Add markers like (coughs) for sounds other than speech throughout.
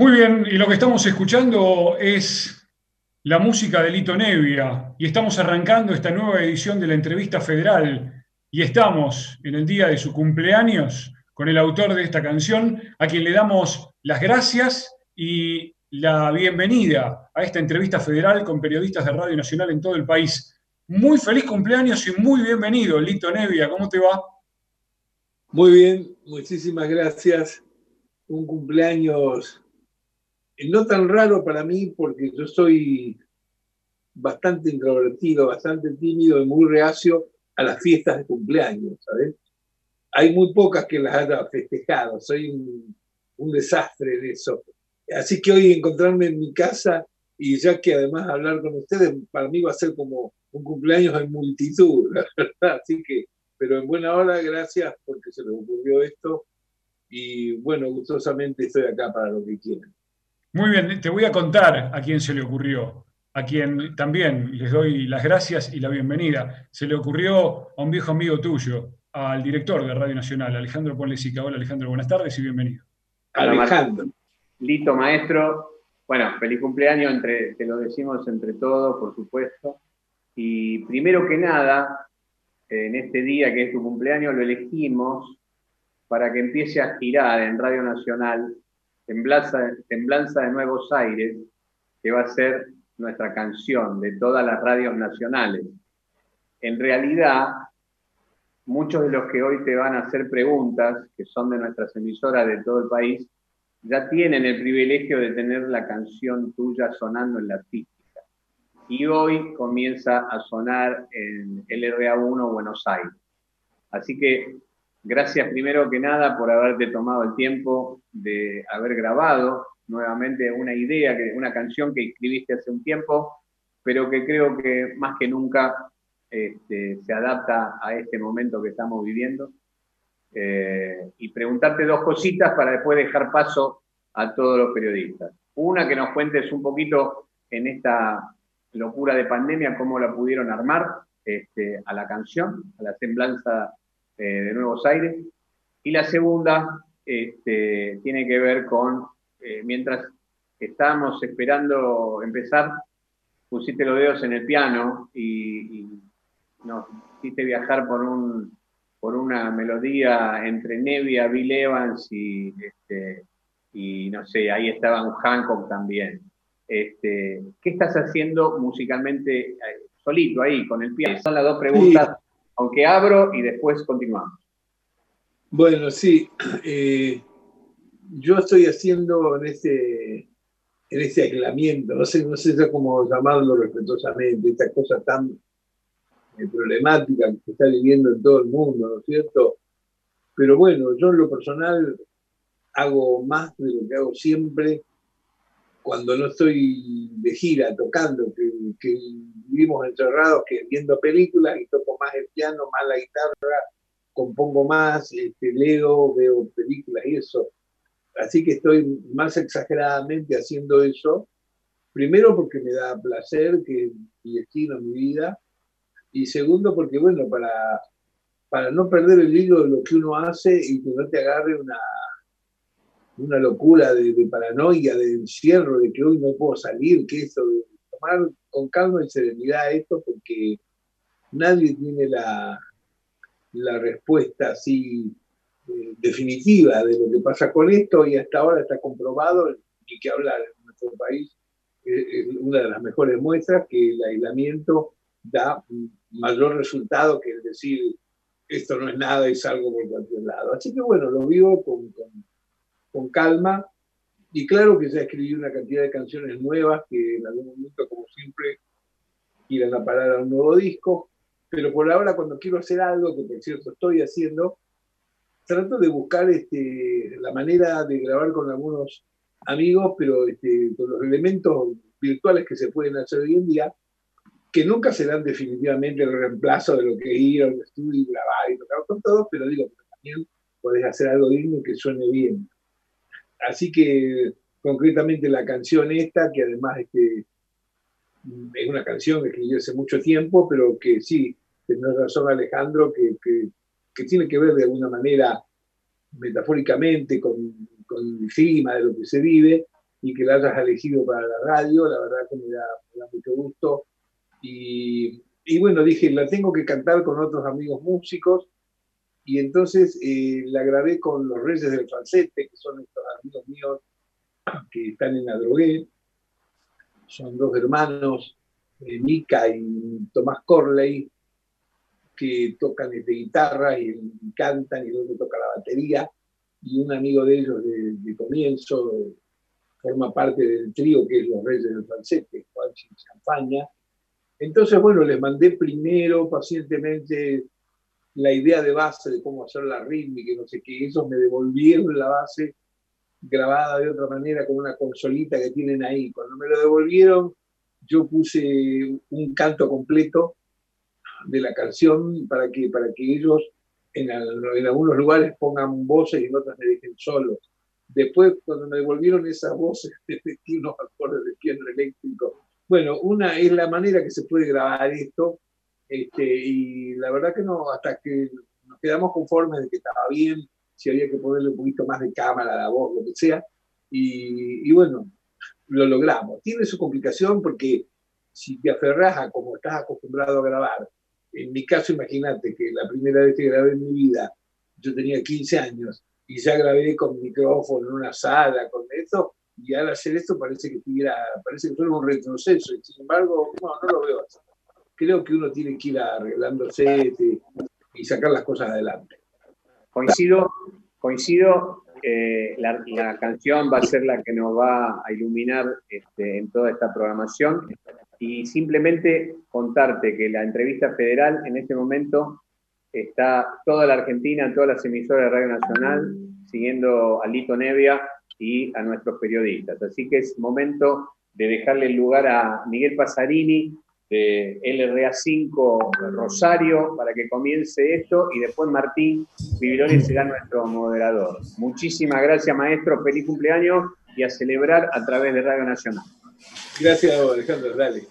Muy bien, y lo que estamos escuchando es la música de Lito Nevia, y estamos arrancando esta nueva edición de la entrevista federal, y estamos en el día de su cumpleaños con el autor de esta canción, a quien le damos las gracias y la bienvenida a esta entrevista federal con periodistas de Radio Nacional en todo el país. Muy feliz cumpleaños y muy bienvenido, Lito Nevia, ¿cómo te va? Muy bien, muchísimas gracias. Un cumpleaños no tan raro para mí porque yo soy bastante introvertido, bastante tímido y muy reacio a las fiestas de cumpleaños, ¿sabes? Hay muy pocas que las haya festejado, soy un, desastre de eso. Así que hoy encontrarme en mi casa y ya que además hablar con ustedes, para mí va a ser como un cumpleaños en multitud, la verdad. Así que, pero en buena hora, gracias porque se me ocurrió esto y bueno, gustosamente estoy acá para lo que quieran. Muy bien, te voy a contar a quién se le ocurrió, a quien también les doy las gracias y la bienvenida. Se le ocurrió a un viejo amigo tuyo, al director de Radio Nacional, Alejandro Ponlesica. Hola Alejandro, buenas tardes y bienvenido. Alejandro. Lito, maestro. Bueno, feliz cumpleaños, entre, te lo decimos entre todos, por supuesto. Y primero que nada, en este día que es tu cumpleaños, lo elegimos para que empiece a girar en Radio Nacional Temblanza, de Nuevos Aires, que va a ser nuestra canción de todas las radios nacionales. En realidad, muchos de los que hoy te van a hacer preguntas, que son de nuestras emisoras de todo el país, ya tienen el privilegio de tener la canción tuya sonando en la artística. Y hoy comienza a sonar en LRA1 Buenos Aires. Así que Gracias primero que nada por haberte tomado el tiempo de haber grabado nuevamente una idea, una canción que escribiste hace un tiempo, pero que creo que más que nunca este, se adapta a este momento que estamos viviendo. Eh, y preguntarte dos cositas para después dejar paso a todos los periodistas. Una, que nos cuentes un poquito en esta locura de pandemia, cómo la pudieron armar este, a la canción, a la semblanza eh, de Nuevos Aires. Y la segunda este, tiene que ver con, eh, mientras estábamos esperando empezar, pusiste los dedos en el piano y, nos hiciste viajar por, un, por una melodía entre Nevia, Bill Evans y, este, no sé, ahí estaba un Hancock también. Este, ¿Qué estás haciendo musicalmente eh, solito ahí con el piano? Son las dos preguntas aunque abro y después continuamos. Bueno, sí. (clears throat) Eh, yo estoy haciendo en este, en este aislamiento, no sé, no sé cómo llamarlo respetuosamente, esta cosa tan eh, problemática que se está viviendo en todo el mundo, ¿no es cierto? Pero bueno, yo en lo personal hago más de lo que hago siempre cuando no estoy de gira tocando, que, que vivimos encerrados, que viendo películas y toco más el piano, más la guitarra, compongo más, este, leo, veo películas y eso. Así que estoy más exageradamente haciendo eso. Primero porque me da placer, que mi destino, mi vida. Y segundo porque, bueno, para, para no perder el hilo de lo que uno hace y que no te agarre una, una locura de, paranoia, de encierro, de que hoy no puedo salir, que eso, de tomar con calma y serenidad esto, porque nadie tiene la, la respuesta así eh, definitiva de lo que pasa con esto y hasta ahora está comprobado, y que hablar en nuestro país, es una de las mejores muestras que el aislamiento da mayor resultado que el decir esto no es nada y salgo por cualquier lado. Así que bueno, lo vivo con calma. Y claro que ya escribí una cantidad de canciones nuevas que en algún momento, como siempre, irán a parar a un nuevo disco. Pero por ahora, cuando quiero hacer algo, que por cierto estoy haciendo, trato de buscar este, la manera de grabar con algunos amigos, pero este, con los elementos virtuales que se pueden hacer hoy en día, que nunca serán definitivamente el reemplazo de lo que es ir a un estudio y grabar y tocar con todos, pero digo, también podés hacer algo digno y que suene bien así que concretamente la canción esta, que además este, es una canción que escribí hace mucho tiempo, pero que sí, tiene razón Alejandro, que, que, tiene que ver de alguna manera metafóricamente con, con, el clima de lo que se vive, y que la hayas elegido para la radio, la verdad que me da, mucho gusto. Y, y, bueno, dije, la tengo que cantar con otros amigos músicos, y entonces eh, la grabé con los Reyes del Falsete, que son estos amigos míos que están en la drogué, son dos hermanos, eh, Mika y Tomás Corley, que tocan de guitarra y, cantan, y el otro toca la batería, y un amigo de ellos de, comienzo forma parte del trío que es Los Reyes del Falsete, Juan Champaña. Entonces, bueno, les mandé primero pacientemente la idea de base de cómo hacer la rítmica y no sé qué, ellos me devolvieron la base grabada de otra manera con una consolita que tienen ahí. Cuando me lo devolvieron, yo puse un canto completo de la canción para que, para que ellos en, algunos lugares pongan voces y en otros me dejen solos. Después, cuando me devolvieron esas voces, metí unos acordes de piano eléctrico. Bueno, una es la manera que se puede grabar esto, este, y la verdad que no, hasta que nos quedamos conformes de que estaba bien, si había que ponerle un poquito más de cámara a la voz, lo que sea, y, bueno, lo logramos. Tiene su complicación porque si te aferras a como estás acostumbrado a grabar, en mi caso imagínate que la primera vez que grabé en mi vida, yo tenía 15 años y ya grabé con micrófono en una sala, con eso, y al hacer esto parece que tuviera, parece que fuera un retroceso, y sin embargo, no, no lo veo así creo que uno tiene que ir arreglándose y sacar las cosas adelante. Coincido, coincido. La, canción va a ser la que nos va a iluminar este, en toda esta programación y simplemente contarte que la entrevista federal en este momento está toda la Argentina, todas las emisoras de Radio Nacional, siguiendo a Lito Nevia y a nuestros periodistas. Así que es momento de dejarle el lugar a Miguel Pasarini, de LRA5 Rosario para que comience esto y después Martín Vivironi será nuestro moderador. Muchísimas gracias maestro, feliz cumpleaños y a celebrar a través de Radio Nacional. Gracias Alejandro, dale.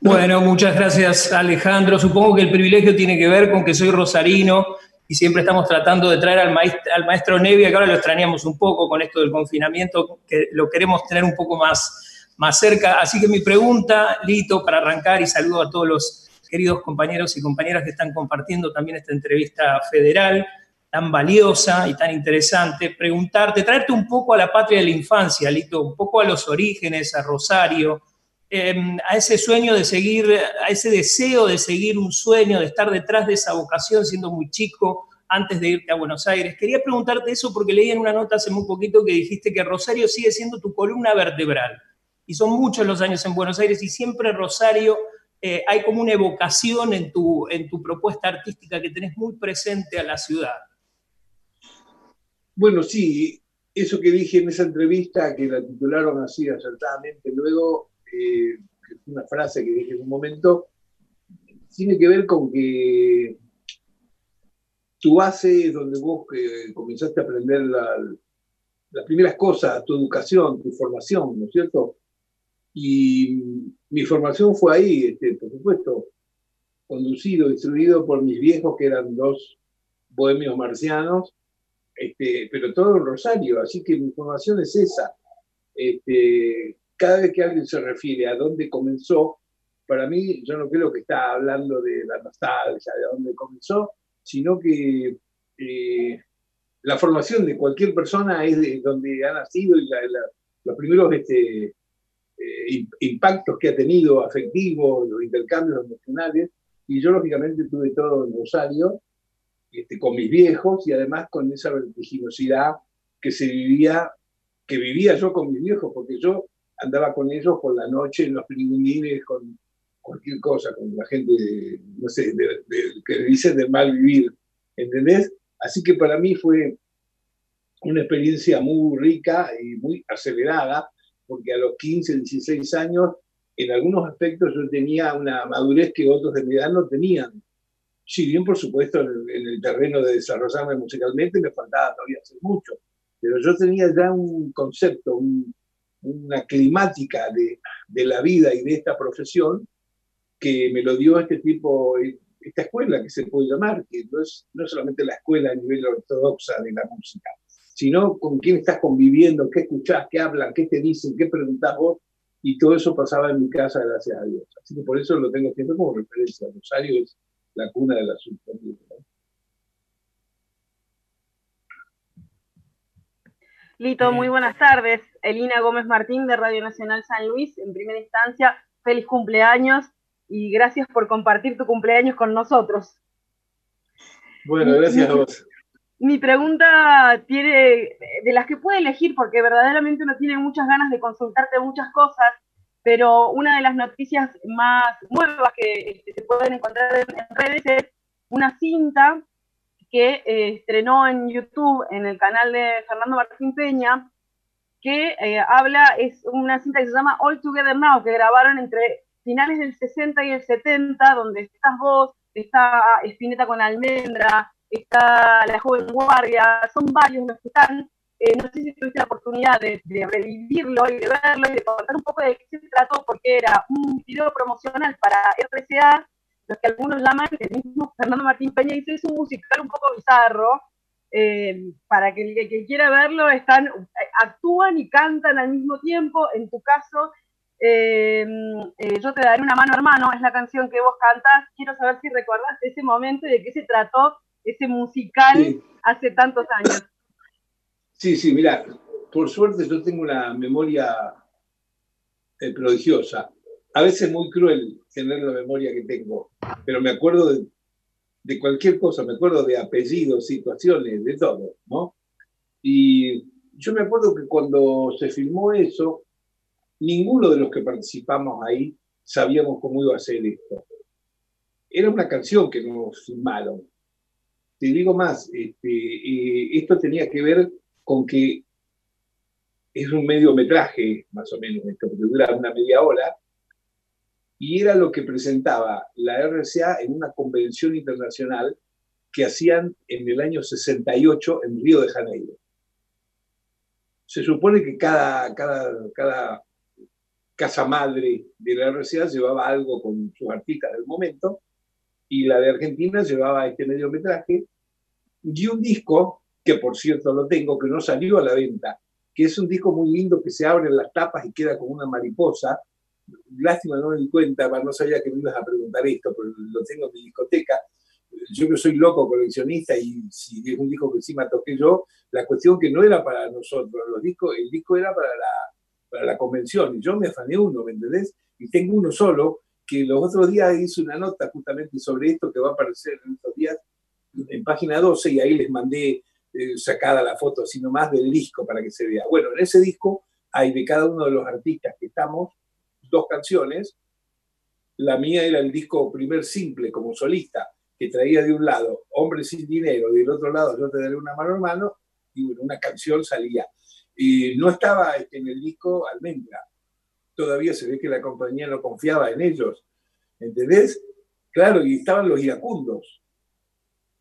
Bueno, muchas gracias Alejandro. Supongo que el privilegio tiene que ver con que soy rosarino y siempre estamos tratando de traer al maestro, al maestro Nevia, que ahora lo extrañamos un poco con esto del confinamiento, que lo queremos tener un poco más más cerca. Así que mi pregunta, Lito, para arrancar, y saludo a todos los queridos compañeros y compañeras que están compartiendo también esta entrevista federal tan valiosa y tan interesante, preguntarte, traerte un poco a la patria de la infancia, Lito, un poco a los orígenes, a Rosario, em, a ese sueño de seguir, a ese deseo de seguir un sueño, de estar detrás de esa vocación siendo muy chico antes de irte a Buenos Aires. Quería preguntarte eso porque leí en una nota hace muy poquito que dijiste que Rosario sigue siendo tu columna vertebral y son muchos los años en Buenos Aires y siempre Rosario eh, hay como una evocación en tu, en tu propuesta artística que tenés muy presente a la ciudad. Bueno, sí, eso que dije en esa entrevista, que la titularon así acertadamente luego, eh, una frase que dije en un momento, tiene que ver con que tu base es donde vos eh, comenzaste a aprender las primeras cosas, tu educación, tu formación, ¿no es cierto? Y mi formación fue ahí, este, por supuesto, conducido, instruido por mis viejos, que eran dos bohemios marcianos, este, pero todo en Rosario, así que mi formación es esa. Este, cada vez que alguien se refiere a dónde comenzó, para mí yo no creo que está hablando de la nostalgia, de dónde comenzó, sino que eh, la formación de cualquier persona es de donde ha nacido y los primeros este, eh, impactos que ha tenido afectivos, los intercambios emocionales, y yo lógicamente tuve todo en Rosario, este, con mis viejos y además con esa vertiginosidad que se vivía, que vivía yo con mis viejos, porque yo andaba con ellos por la noche en los pingüines, con cualquier cosa, con la gente, no sé, que dicen de mal vivir, ¿entendés? Así que para mí fue una experiencia muy rica y muy acelerada, porque a los 15, 16 años, en algunos aspectos yo tenía una madurez que otros de mi edad no tenían. Si bien, por supuesto, en el, terreno de desarrollarme musicalmente me faltaba todavía hacer mucho, pero yo tenía ya un concepto, una climática de, de, la vida y de esta profesión que me lo dio este tipo, esta escuela que se puede llamar, que no es, no solamente la escuela a nivel ortodoxa de la música, sino con quién estás conviviendo, qué escuchás, qué hablan, qué te dicen, qué preguntás vos, y todo eso pasaba en mi casa, gracias a Dios. Así que por eso lo tengo siempre como referencia. Rosario es la cuna de la Lito, muy buenas tardes. Elina Gómez Martín de Radio Nacional San Luis. En primera instancia, feliz cumpleaños y gracias por compartir tu cumpleaños con nosotros. Bueno, gracias a vos. Mi pregunta tiene, de las que puede elegir, porque verdaderamente uno tiene muchas ganas de consultarte muchas cosas, pero una de las noticias más nuevas que este, se pueden encontrar en redes es una cinta que eh, estrenó en YouTube, en el canal de Fernando Martín Peña, que eh, habla, es una cinta que se llama All Together Now, que grabaron entre finales del 60 y el 70, donde estás vos, está Espineta con Almendra, está La Joven Guardia, son varios los que están. Eh, no sé si tuviste la oportunidad de, revivirlo y de verlo y de contar un poco de qué se trató, porque era un video promocional para RCA, lo que algunos llaman, el mismo Fernando Martín Peña dice, es un musical un poco bizarro, eh, para que el que, quiera verlo, están, actúan y cantan al mismo tiempo, en tu caso, eh, yo te daré una mano hermano, es la canción que vos cantas, quiero saber si recordás ese momento y de qué se trató ese musical hace tantos años. Sí, sí, mira, por suerte yo tengo una memoria eh, prodigiosa. A veces muy cruel tener la memoria que tengo, pero me acuerdo de, de cualquier cosa, me acuerdo de apellidos, situaciones, de todo, ¿no? Y yo me acuerdo que cuando se filmó eso, ninguno de los que participamos ahí sabíamos cómo iba a ser esto. Era una canción que nos filmaron, te digo más, este, esto tenía que ver con que es un mediometraje, más o menos, esto, porque dura una media hora, y era lo que presentaba la RCA en una convención internacional que hacían en el año 68 en Río de Janeiro. Se supone que cada, cada casa madre de la RCA llevaba algo con sus artistas del momento, y la de Argentina llevaba este mediometraje y un disco, que por cierto lo tengo, que no salió a la venta, que es un disco muy lindo que se abre en las tapas y queda como una mariposa. Lástima, no me di cuenta, no sabía que me ibas a preguntar esto, pero lo tengo en mi discoteca. Yo que soy loco coleccionista y si es un disco que encima toqué yo, la cuestión que no era para nosotros, los discos, el disco era para la, para la convención y yo me afané uno, ¿me entendés? Y tengo uno solo que los otros días hice una nota justamente sobre esto que va a aparecer en estos días en página 12 y ahí les mandé eh, sacada la foto así nomás del disco para que se vea. Bueno, en ese disco hay de cada uno de los artistas que estamos dos canciones. La mía era el disco primer simple como solista, que traía de un lado Hombre sin dinero, y del otro lado Yo te daré una mano hermano, y una canción salía. Y no estaba en el disco Almendra. Todavía se ve que la compañía no confiaba en ellos. ¿Entendés? Claro, y estaban los iracundos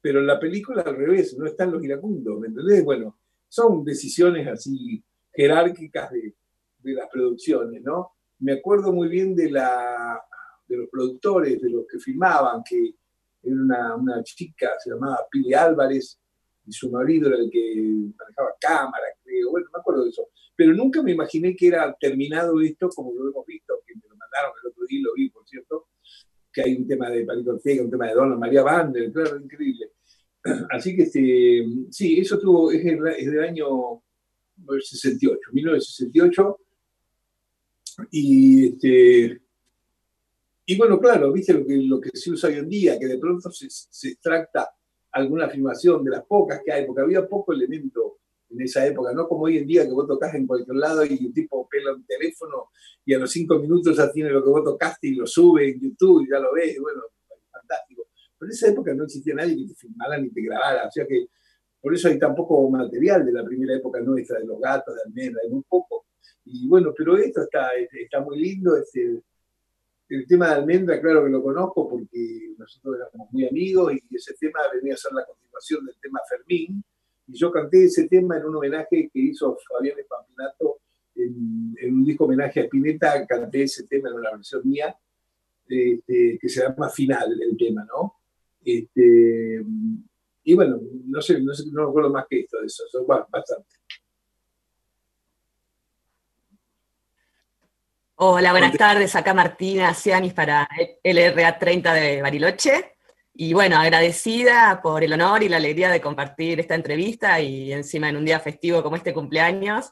pero en la película al revés, no están los iracundos, ¿me entendés? Bueno, son decisiones así jerárquicas de, las producciones, ¿no? Me acuerdo muy bien de, la, de los productores, de los que filmaban, que era una, chica, se llamaba Pili Álvarez, y su marido era el que manejaba cámara, creo, bueno, me acuerdo de eso. Pero nunca me imaginé que era terminado esto como lo hemos visto, que me lo mandaron el otro día, lo vi, por cierto, que hay un tema de Palito Ortega, un tema de Dona María Bander, claro, increíble. (clears throat) Así que este, sí, eso tuvo, es, del año 68, 1968. Y, este, y bueno, claro, viste lo que, lo que se usa hoy en día, que de pronto se, se extracta alguna filmación de las pocas que hay, porque había poco elemento en esa época, no como hoy en día que vos tocas en cualquier lado y un tipo pela un teléfono y a los cinco minutos ya tiene lo que vos tocaste y lo sube en YouTube y ya lo ves, bueno, fantástico. Pero en esa época no existía nadie que te filmara ni te grabara, o sea que por eso hay tan poco material de la primera época nuestra, de los gatos, de almendra, hay muy poco. Y bueno, pero esto está, está muy lindo, este, el tema de almendra, claro que lo conozco porque nosotros éramos muy amigos y ese tema venía a ser la continuación del tema Fermín. Y yo canté ese tema en un homenaje que hizo Fabián Espampinato en, en un disco homenaje a Spinetta, canté ese tema en una versión mía, este, que se llama Final el tema, ¿no? Este, y bueno, no sé, no, sé, no recuerdo más que esto de eso, eso bastante. Hola, buenas tardes. Acá Martina Cianis para LRA 30 de Bariloche. Y bueno, agradecida por el honor y la alegría de compartir esta entrevista y encima en un día festivo como este cumpleaños.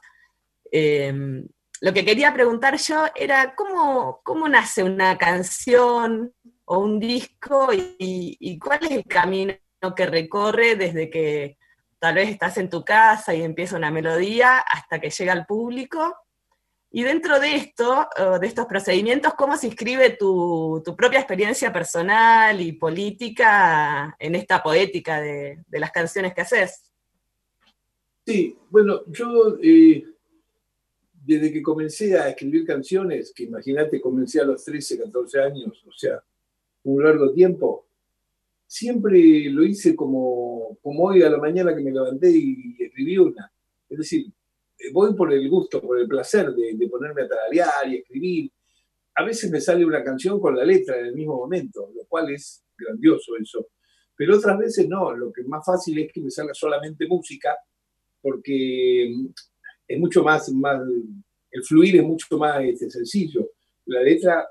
Em, lo que quería preguntar yo era cómo, cómo nace una canción o un disco y, cuál es el camino que recorre desde que tal vez estás en tu casa y empieza una melodía hasta que llega al público. Y dentro de esto, de estos procedimientos, ¿cómo se inscribe tu, propia experiencia personal y política en esta poética de, las canciones que haces? Sí, bueno, yo eh, desde que comencé a escribir canciones, que imagínate, comencé a los 13, 14 años, o sea, un largo tiempo, siempre lo hice como, como hoy a la mañana que me levanté y, escribí una. Es decir, eh, voy por el gusto, por el placer de, ponerme a tararear y escribir. A veces me sale una canción con la letra en el mismo momento, lo cual es grandioso eso. Pero otras veces no, lo que es más fácil es que me salga solamente música, porque es mucho más, más el fluir es mucho más este, sencillo. La letra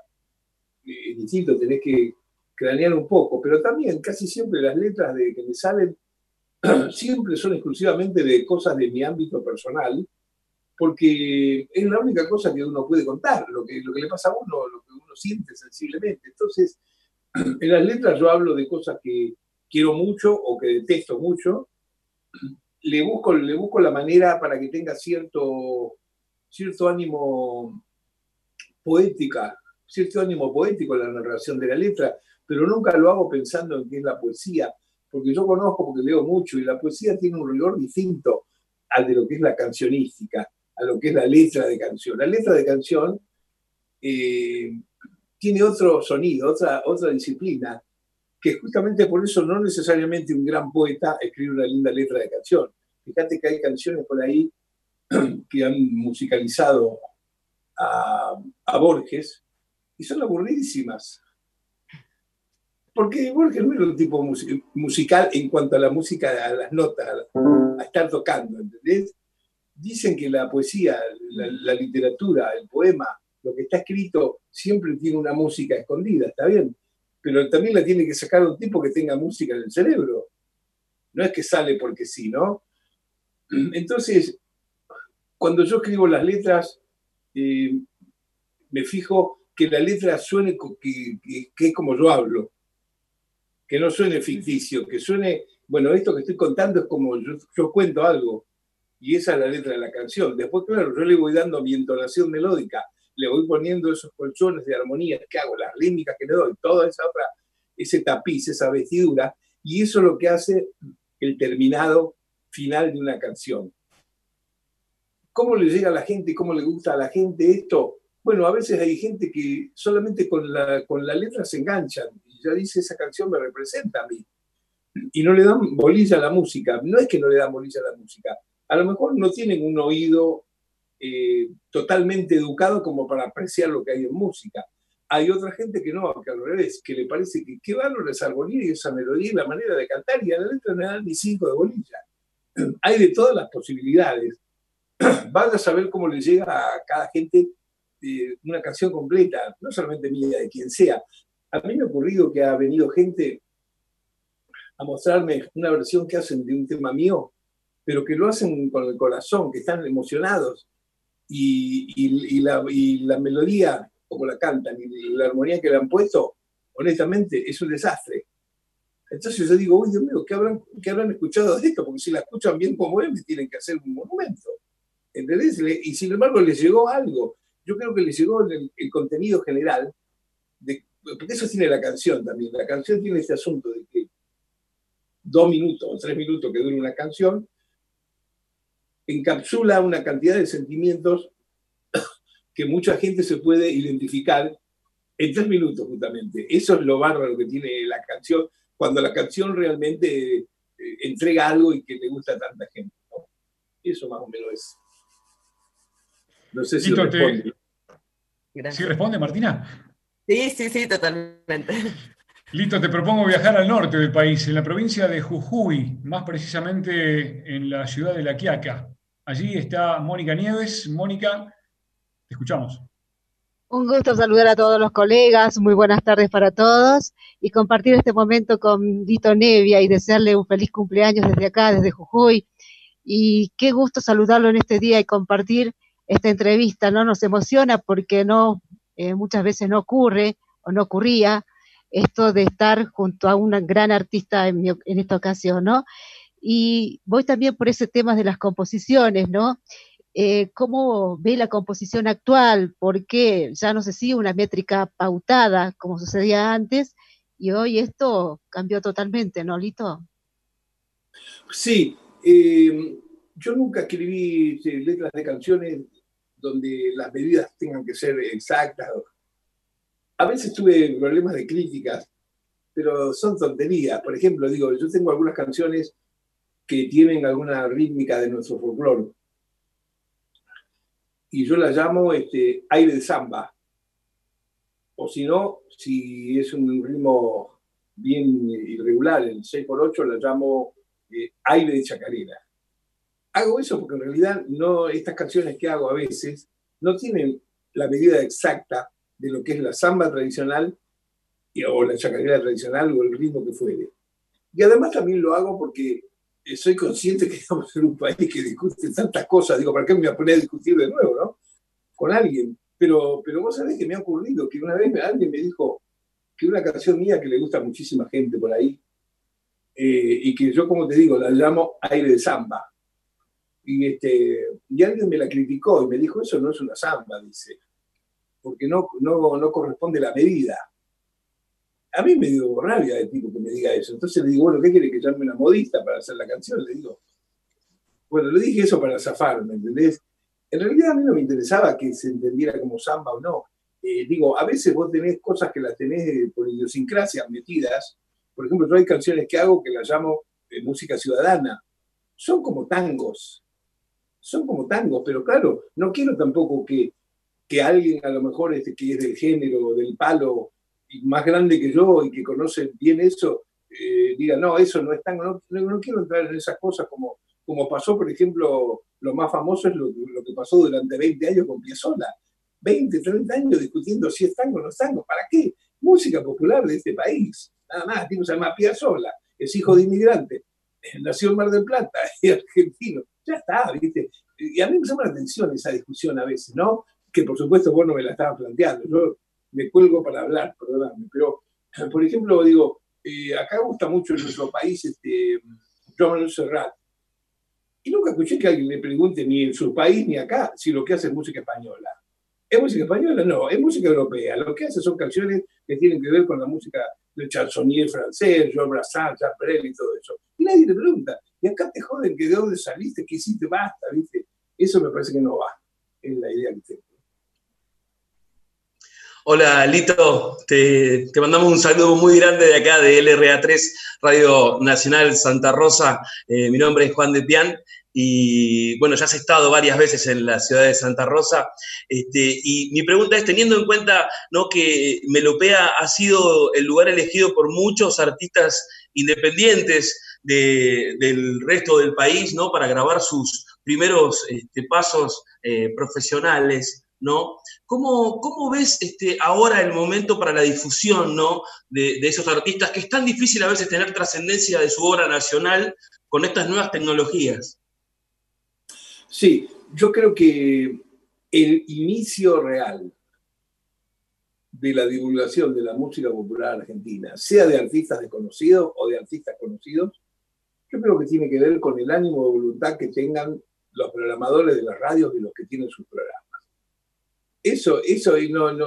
eh, es distinto, tenés que cranear un poco, pero también casi siempre las letras de que me salen (clears throat) siempre son exclusivamente de cosas de mi ámbito personal, porque es la única cosa que uno puede contar, lo que, lo que le pasa a uno, lo que uno siente sensiblemente. Entonces, (clears throat) en las letras yo hablo de cosas que quiero mucho o que detesto mucho, (clears throat) le busco, le busco la manera para que tenga cierto, cierto ánimo poética, cierto ánimo poético en la narración de la letra, pero nunca lo hago pensando en qué es la poesía, porque yo conozco, porque leo mucho, y la poesía tiene un rigor distinto al de lo que es la cancionística, a lo que es la letra de canción. La letra de canción eh, tiene otro sonido, otra, otra disciplina, que justamente por eso no necesariamente un gran poeta escribe una linda letra de canción. Fíjate que hay canciones por ahí (clears throat) que han musicalizado a, a Borges y son aburridísimas. Porque Borges no era un tipo musical en cuanto a la música, a las notas, a estar tocando, ¿entendés? Dicen que la poesía, la, literatura, el poema, lo que está escrito, siempre tiene una música escondida, está bien, pero también la tiene que sacar un tipo que tenga música en el cerebro. No es que sale porque sí, ¿no? (clears throat) Entonces, cuando yo escribo las letras, eh, me fijo que la letra suene que, que, es como yo hablo, que no suene ficticio, que suene, bueno, esto que estoy contando es como yo, cuento algo, y esa es la letra de la canción. Después, claro, yo le voy dando mi entonación melódica, le voy poniendo esos colchones de armonía que hago, las rítmicas que le doy, toda esa otra, ese tapiz, esa vestidura, y eso es lo que hace el terminado final de una canción. ¿Cómo le llega a la gente? ¿Cómo le gusta a la gente esto? Bueno, a veces hay gente que solamente con la, con la letra se enganchan ya dice, esa canción me representa a mí. Y no le dan bolilla a la música. No es que no le dan bolilla a la música. A lo mejor no tienen un oído eh, totalmente educado como para apreciar lo que hay en música. Hay otra gente que no, que al revés, que le parece que qué valor esa armonía y esa melodía y la manera de cantar y a la letra no dan ni cinco de bolilla. (clears throat) Hay de todas las posibilidades. (clears throat) Van a saber cómo le llega a cada gente eh, una canción completa, no solamente mía, de quien sea. A mí me ha ocurrido que ha venido gente a mostrarme una versión que hacen de un tema mío, pero que lo hacen con el corazón, que están emocionados y, la, melodía, como la cantan, y la armonía que le han puesto, honestamente, es un desastre. Entonces yo digo, uy, Dios mío, ¿qué habrán, habrán escuchado de esto? Porque si la escuchan bien como es, me tienen que hacer un monumento. ¿Entendés? Y sin embargo les llegó algo. Yo creo que les llegó el, el contenido general de porque eso tiene la canción también. La canción tiene ese asunto de que dos minutos o tres minutos que dura una canción encapsula una cantidad de sentimientos (coughs) que mucha gente se puede identificar en tres minutos justamente. Eso es lo bárbaro que tiene la canción, cuando la canción realmente eh, entrega algo y que le gusta a tanta gente. Eso más o menos es. No sé si responde. ¿Sí responde, Martina? Sí, sí, sí, totalmente. (laughs) Lito, te propongo viajar al norte del país, en la provincia de Jujuy, más precisamente en la ciudad de La Quiaca. Allí está Mónica Nieves. Mónica, te escuchamos. Un gusto saludar a todos los colegas, muy buenas tardes para todos y compartir este momento con Lito Nevia y desearle un feliz cumpleaños desde acá, desde Jujuy. Y qué gusto saludarlo en este día y compartir esta entrevista, ¿no? Nos emociona porque no, eh, muchas veces no ocurre o no ocurría esto de estar junto a una gran artista en, esta ocasión, ¿no? Y voy también por ese tema de las composiciones, ¿no? Eh, ¿Cómo ve la composición actual? Porque ya no se sigue una métrica pautada como sucedía antes y hoy esto cambió totalmente, ¿no, Lito? Sí, eh, yo nunca escribí eh, letras de canciones donde las medidas tengan que ser exactas a veces tuve problemas de críticas, pero son tonterías. Por ejemplo, digo, yo tengo algunas canciones que tienen alguna rítmica de nuestro folclore. Y yo las llamo este, aire de samba. O si no, si es un ritmo bien irregular, el 6x8, la llamo eh, aire de chacarera. Hago eso porque en realidad no, estas canciones que hago a veces no tienen la medida exacta de lo que es la samba tradicional o la chacarera tradicional o el ritmo que fuere. Y además también lo hago porque soy consciente que estamos en un país que discute tantas cosas. Digo, ¿para qué me voy a poner a discutir de nuevo, no? Con alguien. Pero, pero vos sabés que me ha ocurrido que una vez alguien me dijo que una canción mía que le gusta a muchísima gente por ahí, eh, y que yo, como te digo, la llamo aire de samba. Y, este, y alguien me la criticó y me dijo, eso no es una samba, dice porque no, no, no corresponde la medida. A mí me dio rabia el tipo que me diga eso. Entonces le digo, bueno, ¿qué quiere que llame una modista para hacer la canción? Le digo, bueno, le dije eso para zafar, ¿me entendés? En realidad a mí no me interesaba que se entendiera como samba o no. Eh, digo, a veces vos tenés cosas que las tenés por idiosincrasia metidas. Por ejemplo, yo hay canciones que hago que las llamo eh, música ciudadana. Son como tangos. Son como tangos, pero claro, no quiero tampoco que que alguien a lo mejor este, que es del género, del palo, más grande que yo y que conoce bien eso, eh, diga, no, eso no es tan, no, no, quiero entrar en esas cosas como, como pasó, por ejemplo, lo más famoso es lo, que pasó durante 20 años con Piazzolla. 20, 30 años discutiendo si es tango o no es tango. ¿Para qué? Música popular de este país. Nada más, tipo se llama Piazzolla, es hijo de inmigrante, nació en Mar del Plata, (laughs) es argentino. Ya está, ¿viste? Y a mí me llama la atención esa discusión a veces, ¿no? que por supuesto vos no me la estabas planteando. Yo me cuelgo para hablar, perdóname. Pero, (clears throat) por ejemplo, digo, eh, acá gusta mucho en nuestro país este, Serrat. Y nunca escuché que alguien le pregunte ni en su país ni acá si lo que hace es música española. ¿Es música española? No, es música europea. Lo que hace son canciones que tienen que ver con la música del chansonnier francés, Jean Brassens, Jean Brel y todo eso. Y nadie le pregunta. Y acá te joden que de dónde saliste, qué hiciste, basta, ¿viste? Eso me parece que no va. Es la idea que tengo. Hola Lito, te, mandamos un saludo muy grande de acá de LRA3, Radio Nacional Santa Rosa. Eh, mi nombre es Juan de Pian y bueno, ya has estado varias veces en la ciudad de Santa Rosa. Este, y mi pregunta es, teniendo en cuenta ¿no? que Melopea ha sido el lugar elegido por muchos artistas independientes del resto del país ¿no? para grabar sus primeros este, pasos eh, profesionales, ¿no? ¿Cómo, ves este, ahora el momento para la difusión ¿no? de, esos artistas que es tan difícil a veces tener trascendencia de su obra nacional con estas nuevas tecnologías? Sí, yo creo que el inicio real de la divulgación de la música popular argentina, sea de artistas desconocidos o de artistas conocidos, yo creo que tiene que ver con el ánimo de voluntad que tengan los programadores de las radios y los que tienen sus programas. Eso, eso, no, no,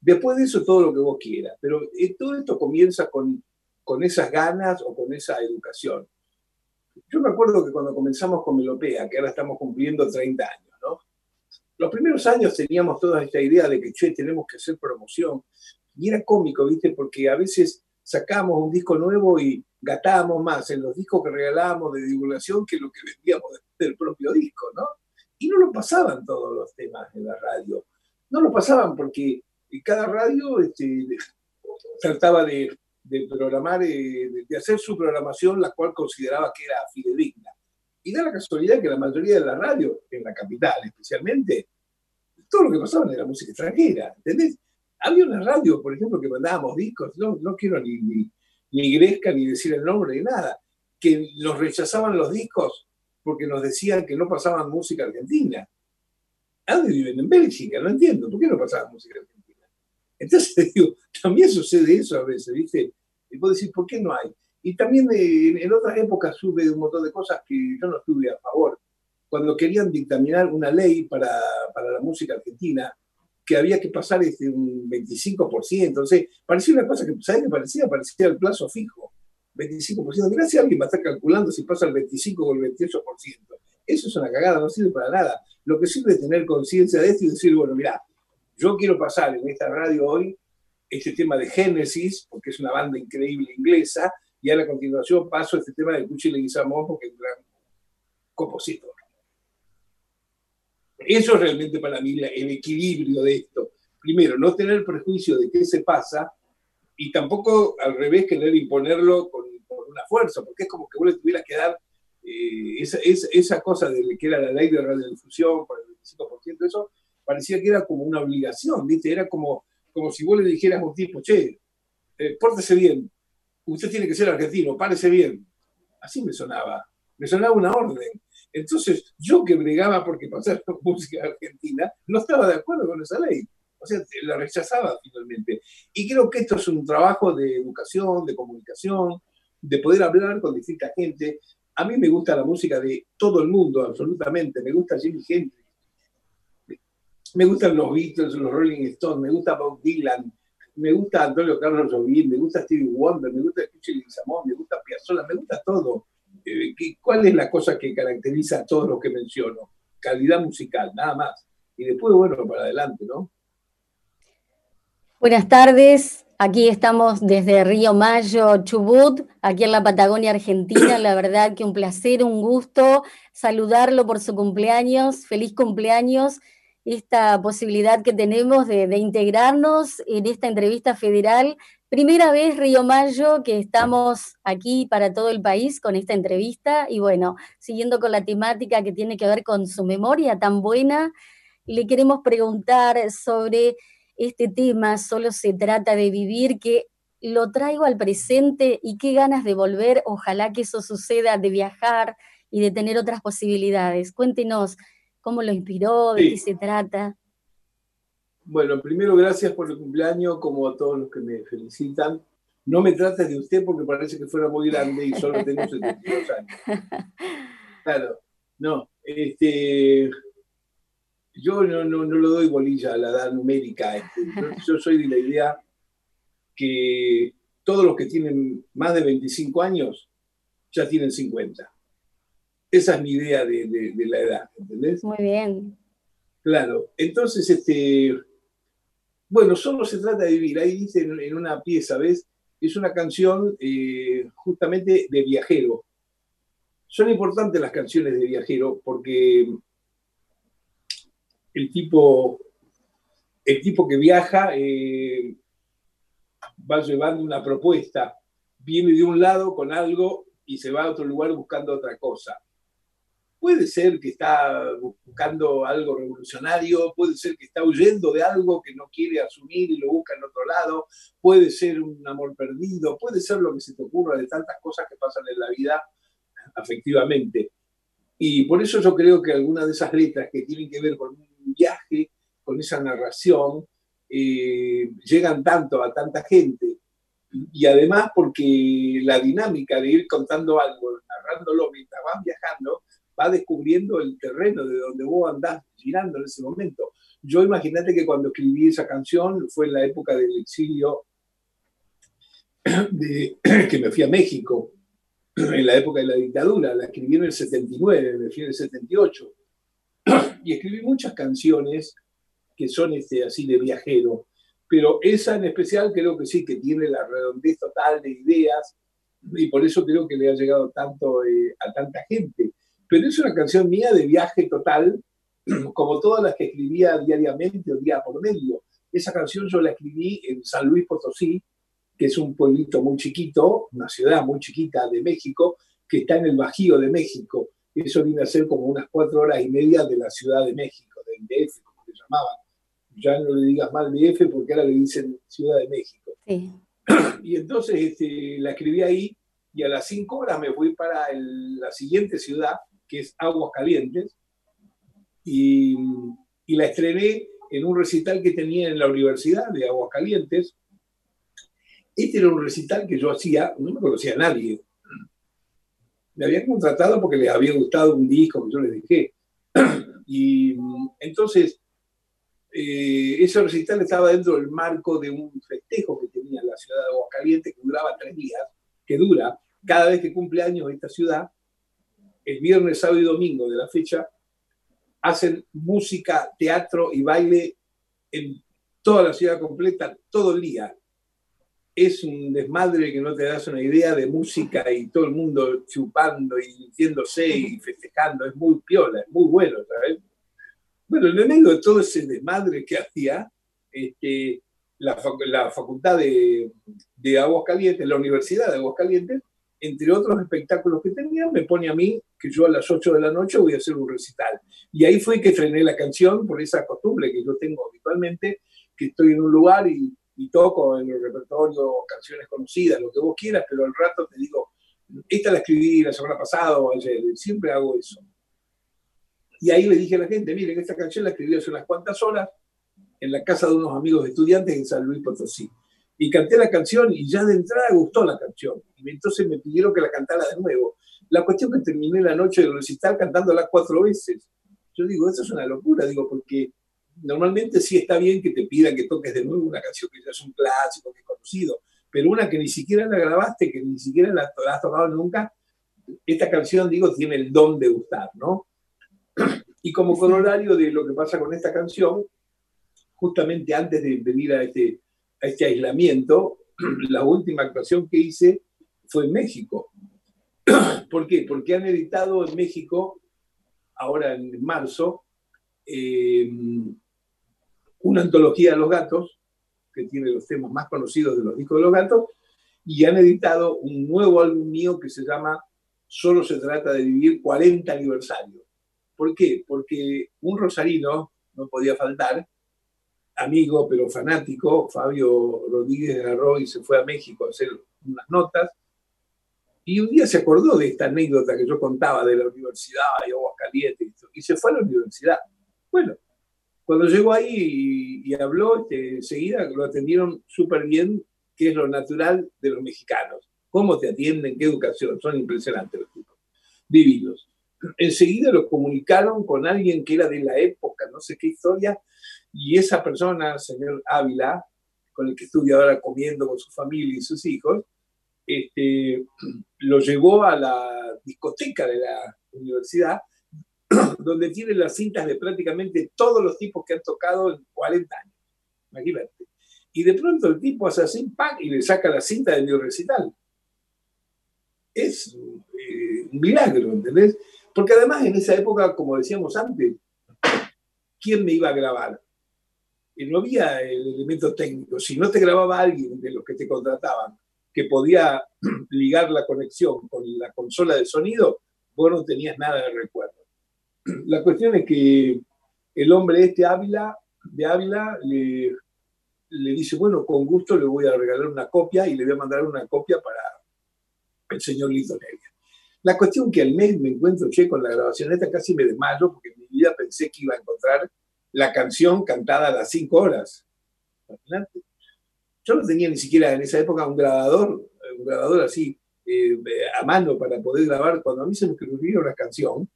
después de eso todo lo que vos quieras, pero eh, todo esto comienza con, con esas ganas o con esa educación. Yo me acuerdo que cuando comenzamos con Melopea, que ahora estamos cumpliendo 30 años, ¿no? Los primeros años teníamos toda esta idea de que, che, tenemos que hacer promoción. Y era cómico, ¿viste? Porque a veces sacábamos un disco nuevo y gatábamos más en los discos que regalábamos de divulgación que lo que vendíamos del propio disco, ¿no? Y no lo pasaban todos los temas en la radio. No lo pasaban porque cada radio este, trataba de, de programar, eh, de hacer su programación, la cual consideraba que era fidedigna. Y da la casualidad que la mayoría de la radio, en la capital especialmente, todo lo que pasaba era música extranjera, ¿entendés? Había una radio, por ejemplo, que mandábamos discos, no, no quiero ni, ni, ni Gresca ni decir el nombre ni nada, que nos rechazaban los discos porque nos decían que no pasaban música argentina. ¿A dónde viven? En Bélgica, no entiendo. ¿Por qué no pasaban música argentina? Entonces, (laughs) digo, también sucede eso a veces, ¿viste? Y puedo decir, ¿por qué no hay? Y también eh, en, otras épocas sube un montón de cosas que yo no estuve a favor. Cuando querían dictaminar una ley para, para la música argentina, que había que pasar este, un 25%, entonces parecía una cosa que, ¿sabes qué parecía? Parecía el plazo fijo, 25%. Mirá si alguien va a estar calculando si pasa el 25 o el 28%. Eso es una cagada, no sirve para nada. Lo que sirve es tener conciencia de esto y decir, bueno, mira, yo quiero pasar en esta radio hoy este tema de Genesis, porque es una banda increíble inglesa, y a la continuación paso este tema de Cuchi Leguizamón, porque es un gran compositor. Eso es realmente para mí el equilibrio de esto. Primero, no tener prejuicio de qué se pasa y tampoco al revés querer imponerlo con, una fuerza, porque es como que vos le tuvieras que dar eh, esa, cosa de que era la ley de radiodifusión por el 25%, eso parecía que era como una obligación, ¿viste? Era como, como si vos le dijeras a un tipo, che, eh, pórtese bien, usted tiene que ser argentino, párese bien. Así me sonaba, me sonaba una orden. Entonces, yo que bregaba porque pasara (laughs) música argentina, no estaba de acuerdo con esa ley. O sea, la rechazaba finalmente. Y creo que esto es un trabajo de educación, de comunicación, de poder hablar con distinta gente. A mí me gusta la música de todo el mundo, absolutamente. Me gusta Jimmy Hendrix. Me gustan los Beatles, los Rolling Stones, me gusta Bob Dylan, me gusta Antonio Carlos Jobim, me gusta Stevie Wonder, me gusta Cuchi Samón, me gusta Piazzolla, me gusta todo. Eh, ¿Cuál es la cosa que caracteriza a todos los que menciono? Calidad musical, nada más. Y después, bueno, para adelante, ¿no? Buenas tardes, aquí estamos desde Río Mayo, Chubut, aquí en la Patagonia Argentina. La verdad que un placer, un gusto saludarlo por su cumpleaños. Feliz cumpleaños. Esta posibilidad que tenemos de, integrarnos en esta entrevista federal Primera vez, Río Mayo, que estamos aquí para todo el país con esta entrevista y bueno, siguiendo con la temática que tiene que ver con su memoria tan buena, le queremos preguntar sobre este tema, solo se trata de vivir, que lo traigo al presente y qué ganas de volver, ojalá que eso suceda, de viajar y de tener otras posibilidades. Cuéntenos cómo lo inspiró, de qué se trata. Bueno, primero gracias por el cumpleaños, como a todos los que me felicitan. No me trates de usted porque parece que fuera muy grande y solo tengo (laughs) 72 años. Claro, no, este, yo no, no, no lo doy bolilla a la edad numérica. Este, (laughs) yo, soy de la idea que todos los que tienen más de 25 años ya tienen 50. Esa es mi idea de, de, de la edad, ¿entendés? Muy bien. Claro, entonces, este, bueno, solo se trata de vivir. Ahí dice en, una pieza, ¿ves? Es una canción eh, justamente de viajero. Son importantes las canciones de viajero porque el tipo, el tipo que viaja eh, va llevando una propuesta, viene de un lado con algo y se va a otro lugar buscando otra cosa. Puede ser que está buscando algo revolucionario, puede ser que está huyendo de algo que no quiere asumir y lo busca en otro lado, puede ser un amor perdido, puede ser lo que se te ocurra de tantas cosas que pasan en la vida afectivamente. Y por eso yo creo que algunas de esas letras que tienen que ver con viaje, con esa narración, eh, llegan tanto a tanta gente. Y además porque la dinámica de ir contando algo, narrándolo mientras vas viajando, va descubriendo el terreno de donde vos andás girando en ese momento. Yo imagínate que cuando escribí esa canción fue en la época del exilio de, (clears throat) que me fui a México, (clears throat) en la época de la dictadura, la escribí en el 79, me fui en el 78, y escribí muchas canciones que son este, así de viajero, pero esa en especial creo que sí, que tiene la redondez total de ideas, y por eso creo que le ha llegado tanto eh, a tanta gente pero es una canción mía de viaje total, (clears throat) como todas las que escribía diariamente o día por medio. Esa canción yo la escribí en San Luis Potosí, que es un pueblito muy chiquito, una ciudad muy chiquita de México, que está en el Bajío de México. Eso viene a ser como unas cuatro horas y media de la Ciudad de México, del DF, como le llamaban. Ya no le digas mal DF porque ahora le dicen Ciudad de México. (clears throat) Y entonces este, la escribí ahí y a las cinco horas me fui para la siguiente ciudad, que es Aguascalientes, y, y la estrené en un recital que tenía en la Universidad de Aguascalientes. Este era un recital que yo hacía, no me conocía a nadie. Me habían contratado porque les había gustado un disco que yo les dejé. (clears throat) Y entonces, eh, ese recital estaba dentro del marco de un festejo que tenía la ciudad de Aguascalientes, que duraba tres días, que dura cada vez que cumple años esta ciudad, el viernes, sábado y domingo de la fecha, hacen música, teatro y baile en toda la ciudad completa, todo el día. Es un desmadre que no te das una idea de música y todo el mundo chupando y diciéndose y festejando. Es muy piola, es muy bueno, ¿sabes? Bueno, en el medio de todo ese desmadre que hacía, este, la, la, facultad de, de Aguascalientes, la Universidad de Aguascalientes, entre otros espectáculos que tenía, me pone a mí que yo a las 8 de la noche voy a hacer un recital. Y ahí fue que frené la canción por esa costumbre que yo tengo habitualmente, que estoy en un lugar y, toco en el repertorio canciones conocidas, lo que vos quieras, pero al rato te digo, esta la escribí la semana pasada o ayer, siempre hago eso. Y ahí le dije a la gente, miren, esta canción la escribí hace unas cuantas horas en la casa de unos amigos estudiantes en San Luis Potosí y canté la canción y ya de entrada gustó la canción. Y entonces me pidieron que la cantara de nuevo. La cuestión que terminé la noche de recital cantándola cuatro veces. Yo digo, eso es una locura, digo, porque normalmente sí está bien que te pidan que toques de nuevo una canción que ya es un clásico, que es conocido, pero una que ni siquiera la grabaste, que ni siquiera la, has tocado nunca, esta canción, digo, tiene el don de gustar, ¿no? Y como corolario de lo que pasa con esta canción, justamente antes de venir a este, a este aislamiento, la última actuación que hice fue en México. ¿Por qué? Porque han editado en México, ahora en marzo, eh, una antología de los gatos, que tiene los temas más conocidos de los discos de los gatos, y han editado un nuevo álbum mío que se llama Solo se trata de vivir 40 aniversario. ¿Por qué? Porque un rosarino, no podía faltar, amigo pero fanático, Fabio Rodríguez de Arroy, se fue a México a hacer unas notas y un día se acordó de esta anécdota que yo contaba de la universidad y Aguascalientes y se fue a la universidad. Bueno, cuando llegó ahí y, habló, este, enseguida lo atendieron súper bien, que es lo natural de los mexicanos. ¿Cómo te atienden? ¿Qué educación? Son impresionantes los tipos, divinos. Enseguida lo comunicaron con alguien que era de la época, no sé qué historia, y esa persona, señor Ávila, con el que estuve ahora comiendo con su familia y sus hijos, este, (clears throat) lo llevó a la discoteca de la universidad, (clears throat) donde tiene las cintas de prácticamente todos los tipos que han tocado en 40 años. Imagínate. Y de pronto el tipo hace así, ¡pac! y le saca la cinta de mi recital. Es eh, un milagro, ¿entendés? Porque además en esa época, como decíamos antes, ¿quién me iba a grabar? Y no había el elemento técnico. Si no te grababa alguien de los que te contrataban que podía (clears throat) ligar la conexión con la consola de sonido, vos no tenías nada de recuerdo. La cuestión es que el hombre este Ávila, de Ávila le, dice, bueno, con gusto le voy a regalar una copia y le voy a mandar una copia para el señor Lito Nevia. La cuestión que al mes me encuentro che, con la grabación esta casi me desmayo porque en mi vida pensé que iba a encontrar la canción cantada a las cinco horas. Yo no tenía ni siquiera en esa época un grabador, un grabador así eh, a mano para poder grabar. Cuando a mí se me escribía una canción,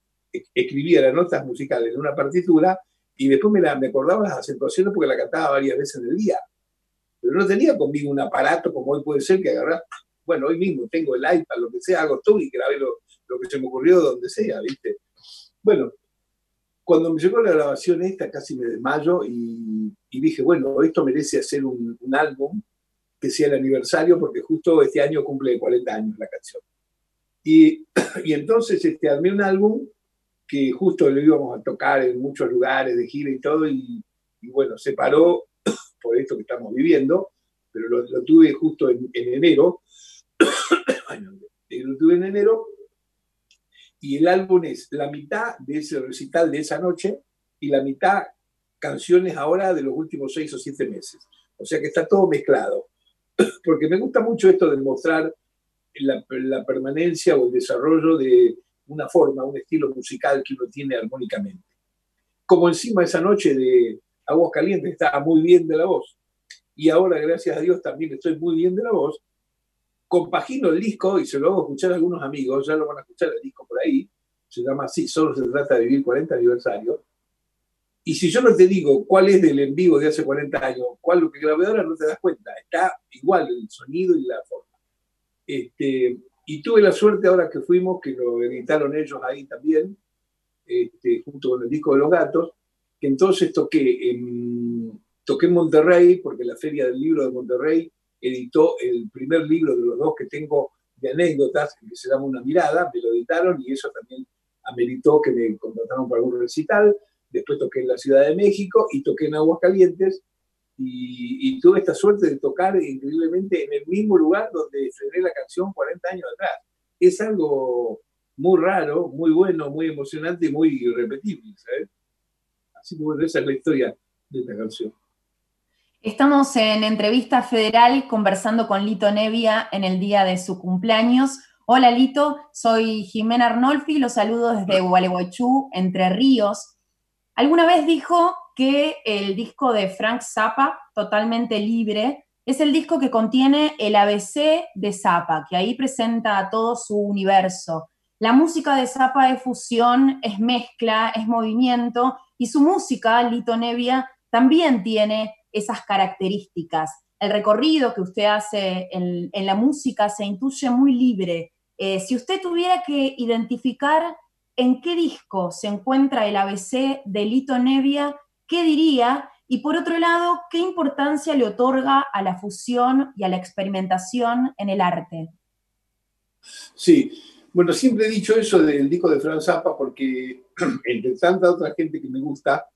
escribía las notas musicales en una partitura y después me, la, me acordaba las acentuaciones porque la cantaba varias veces en el día. Pero no tenía conmigo un aparato como hoy puede ser que agarrar. Bueno, hoy mismo tengo el iPad, lo que sea, hago todo y grabé lo, que se me ocurrió donde sea, ¿viste? Bueno, cuando me llegó la grabación esta, casi me desmayo y, dije, bueno, esto merece hacer un, álbum que sea el aniversario, porque justo este año cumple 40 años la canción. Y, (clears throat) y entonces este, armé un álbum que justo lo íbamos a tocar en muchos lugares de gira y todo, y, bueno, se paró (coughs) por esto que estamos viviendo, pero lo, tuve justo en, enero. (coughs) lo tuve en enero. Y el álbum es la mitad de ese recital de esa noche y la mitad canciones ahora de los últimos seis o siete meses. O sea que está todo mezclado. (coughs) Porque me gusta mucho esto de mostrar la permanencia o el desarrollo de una forma, un estilo musical que uno tiene armónicamente. Como encima esa noche de Aguas Calientes estaba muy bien de la voz, y ahora, gracias a Dios, también estoy muy bien de la voz, compagino el disco y se lo hago escuchar a algunos amigos, ya lo van a escuchar el disco por ahí, se llama así, solo se trata de vivir 40 aniversarios. Y si yo no te digo cuál es del en vivo de hace 40 años, cuál lo que grabé ahora, no te das cuenta. Está igual el sonido y la forma. Este, y tuve la suerte ahora que fuimos, que lo editaron ellos ahí también, este, junto con el disco de los gatos, que entonces toqué en, toqué en Monterrey, porque la Feria del Libro de Monterrey editó el primer libro de los dos que tengo de anécdotas, que se llama Una Mirada, me lo editaron y eso también ameritó que me contrataron para un recital. Después toqué en la Ciudad de México y toqué en Aguascalientes y, tuve esta suerte de tocar increíblemente en el mismo lugar donde estrené la canción 40 años atrás. Es algo muy raro, muy bueno, muy emocionante y muy irrepetible, ¿sabes? Así que bueno, esa es la historia de esta canción. Estamos en entrevista federal conversando con Lito Nevia en el día de su cumpleaños. Hola Lito, soy Jimena Arnolfi, los saludo desde Gualeguaychú, Entre Ríos. Alguna vez dijo que el disco de Frank Zappa, Totalmente Libre, es el disco que contiene el ABC de Zappa, que ahí presenta todo su universo. La música de Zappa es fusión, es mezcla, es movimiento, y su música, Lito Nevia, también tiene esas características. El recorrido que usted hace en, la música se intuye muy libre. Eh, si usted tuviera que identificar en qué disco se encuentra el ABC de Lito Nevia, ¿qué diría? Y por otro lado, ¿qué importancia le otorga a la fusión y a la experimentación en el arte? Sí, bueno, siempre he dicho eso del disco de Franz Zappa porque (clears throat) entre tanta otra gente que me gusta,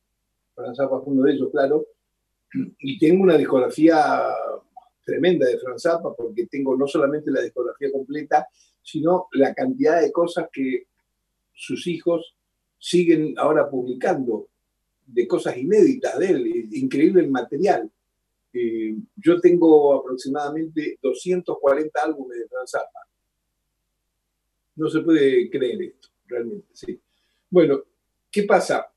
Franz Zappa fue uno de ellos, claro, y tengo una discografía tremenda de Franz Zappa porque tengo no solamente la discografía completa, sino la cantidad de cosas que sus hijos siguen ahora publicando de cosas inéditas de él, increíble el material. Eh, yo tengo aproximadamente 240 álbumes de Franz Zappa. No se puede creer esto, realmente, sí. Bueno, ¿qué pasa?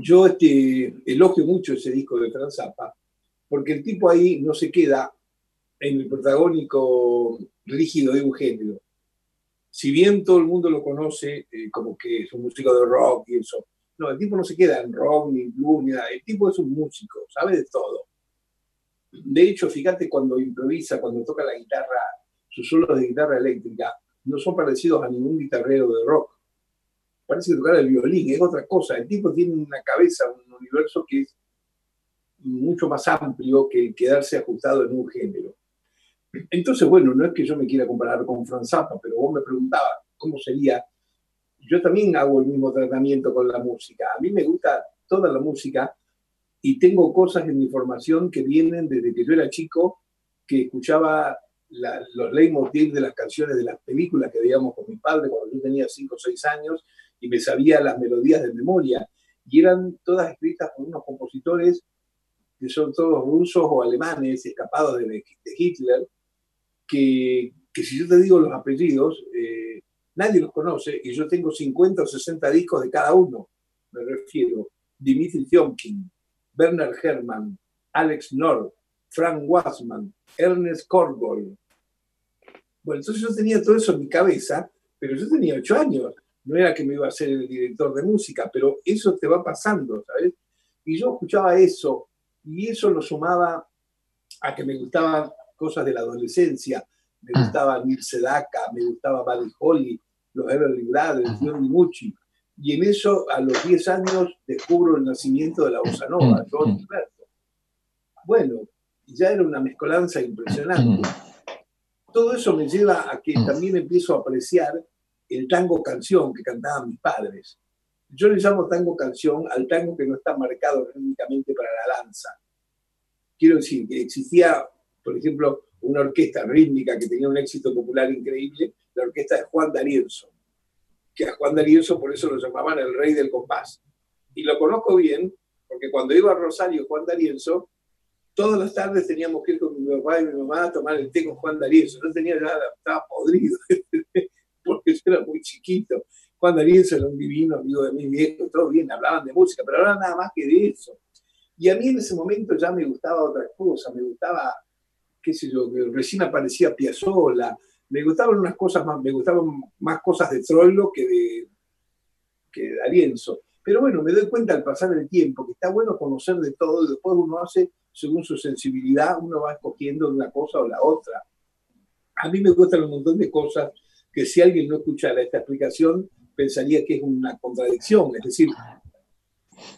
Yo este, elogio mucho ese disco de Franz Zappa, porque el tipo ahí no se queda en el protagónico rígido de un género. Si bien todo el mundo lo conoce eh, como que es un músico de rock y eso, no, el tipo no se queda en rock ni blues ni nada. El tipo es un músico, sabe de todo. De hecho, fíjate cuando improvisa, cuando toca la guitarra, sus solos de guitarra eléctrica no son parecidos a ningún guitarrero de rock. Parece tocar el violín, es otra cosa. El tipo tiene una cabeza, un universo que es mucho más amplio que quedarse ajustado en un género. Entonces, bueno, no es que yo me quiera comparar con Franz Zappa, pero vos me preguntabas cómo sería yo también hago el mismo tratamiento con la música. A mí me gusta toda la música y tengo cosas en mi formación que vienen desde que yo era chico, que escuchaba los leitmotiv de las canciones de las películas que veíamos con mi padre cuando yo tenía 5 o 6 años y me sabía las melodías de memoria. Y eran todas escritas por unos compositores que son todos rusos o alemanes escapados de, Hitler, que, que, si yo te digo los apellidos, eh, nadie los conoce y yo tengo 50 o 60 discos de cada uno. Me refiero Dimitri Tiomkin, Bernard Herrmann, Alex Nord, Frank Wassman, Ernest Korgol. Bueno, entonces yo tenía todo eso en mi cabeza, pero yo tenía 8 años. No era que me iba a ser el director de música, pero eso te va pasando, ¿sabes? Y yo escuchaba eso, y eso lo sumaba a que me gustaban cosas de la adolescencia. Me ah. gustaba Neil Sedaka, me gustaba Buddy Holly, los Everly Brothers, Johnny Mucci. Y en eso, a los 10 años, descubro el nacimiento de la bossa nova, John Humberto. Bueno, ya era una mezcolanza impresionante. Todo eso me lleva a que también empiezo a apreciar el tango canción que cantaban mis padres. Yo le llamo tango canción al tango que no está marcado únicamente para la danza. Quiero decir que existía por ejemplo, una orquesta rítmica que tenía un éxito popular increíble, la orquesta de Juan D'Arienzo, que a Juan D'Arienzo por eso lo llamaban el rey del compás. Y lo conozco bien, porque cuando iba a Rosario Juan D'Arienzo, todas las tardes teníamos que ir con mi papá y mi mamá a tomar el té con Juan D'Arienzo. No tenía nada, estaba podrido, (laughs) porque yo era muy chiquito. Juan D'Arienzo era un divino amigo de mi viejo, todo bien, hablaban de música, pero ahora nada más que de eso. Y a mí en ese momento ya me gustaba otra cosa, me gustaba, qué sé yo, recién aparecía Piazzolla, me gustaban unas cosas más, me gustaban más cosas de Troilo que de, que de D'Arienzo. Pero bueno, me doy cuenta al pasar el tiempo que está bueno conocer de todo y después uno hace según su sensibilidad, uno va escogiendo una cosa o la otra. A mí me gustan un montón de cosas que si alguien no escuchara esta explicación pensaría que es una contradicción. Es decir,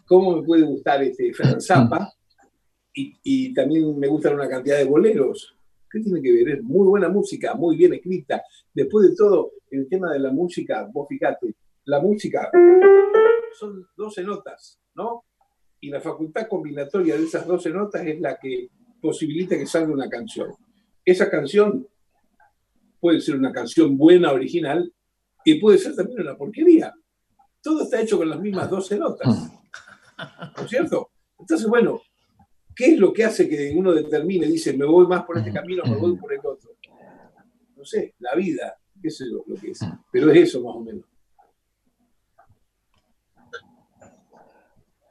¿cómo me puede gustar este? Y, y, también me gustan una cantidad de boleros. ¿Qué tiene que ver? Es muy buena música, muy bien escrita. Después de todo, el tema de la música, vos fíjate, la música son 12 notas, ¿no? Y la facultad combinatoria de esas 12 notas es la que posibilita que salga una canción. Esa canción puede ser una canción buena, original, y puede ser también una porquería. Todo está hecho con las mismas 12 notas. ¿No es cierto? Entonces, bueno, ¿qué es lo que hace que uno determine, dice, me voy más por este camino, me voy por el otro? No sé, la vida, qué sé yo lo que es. Pero es eso más o menos.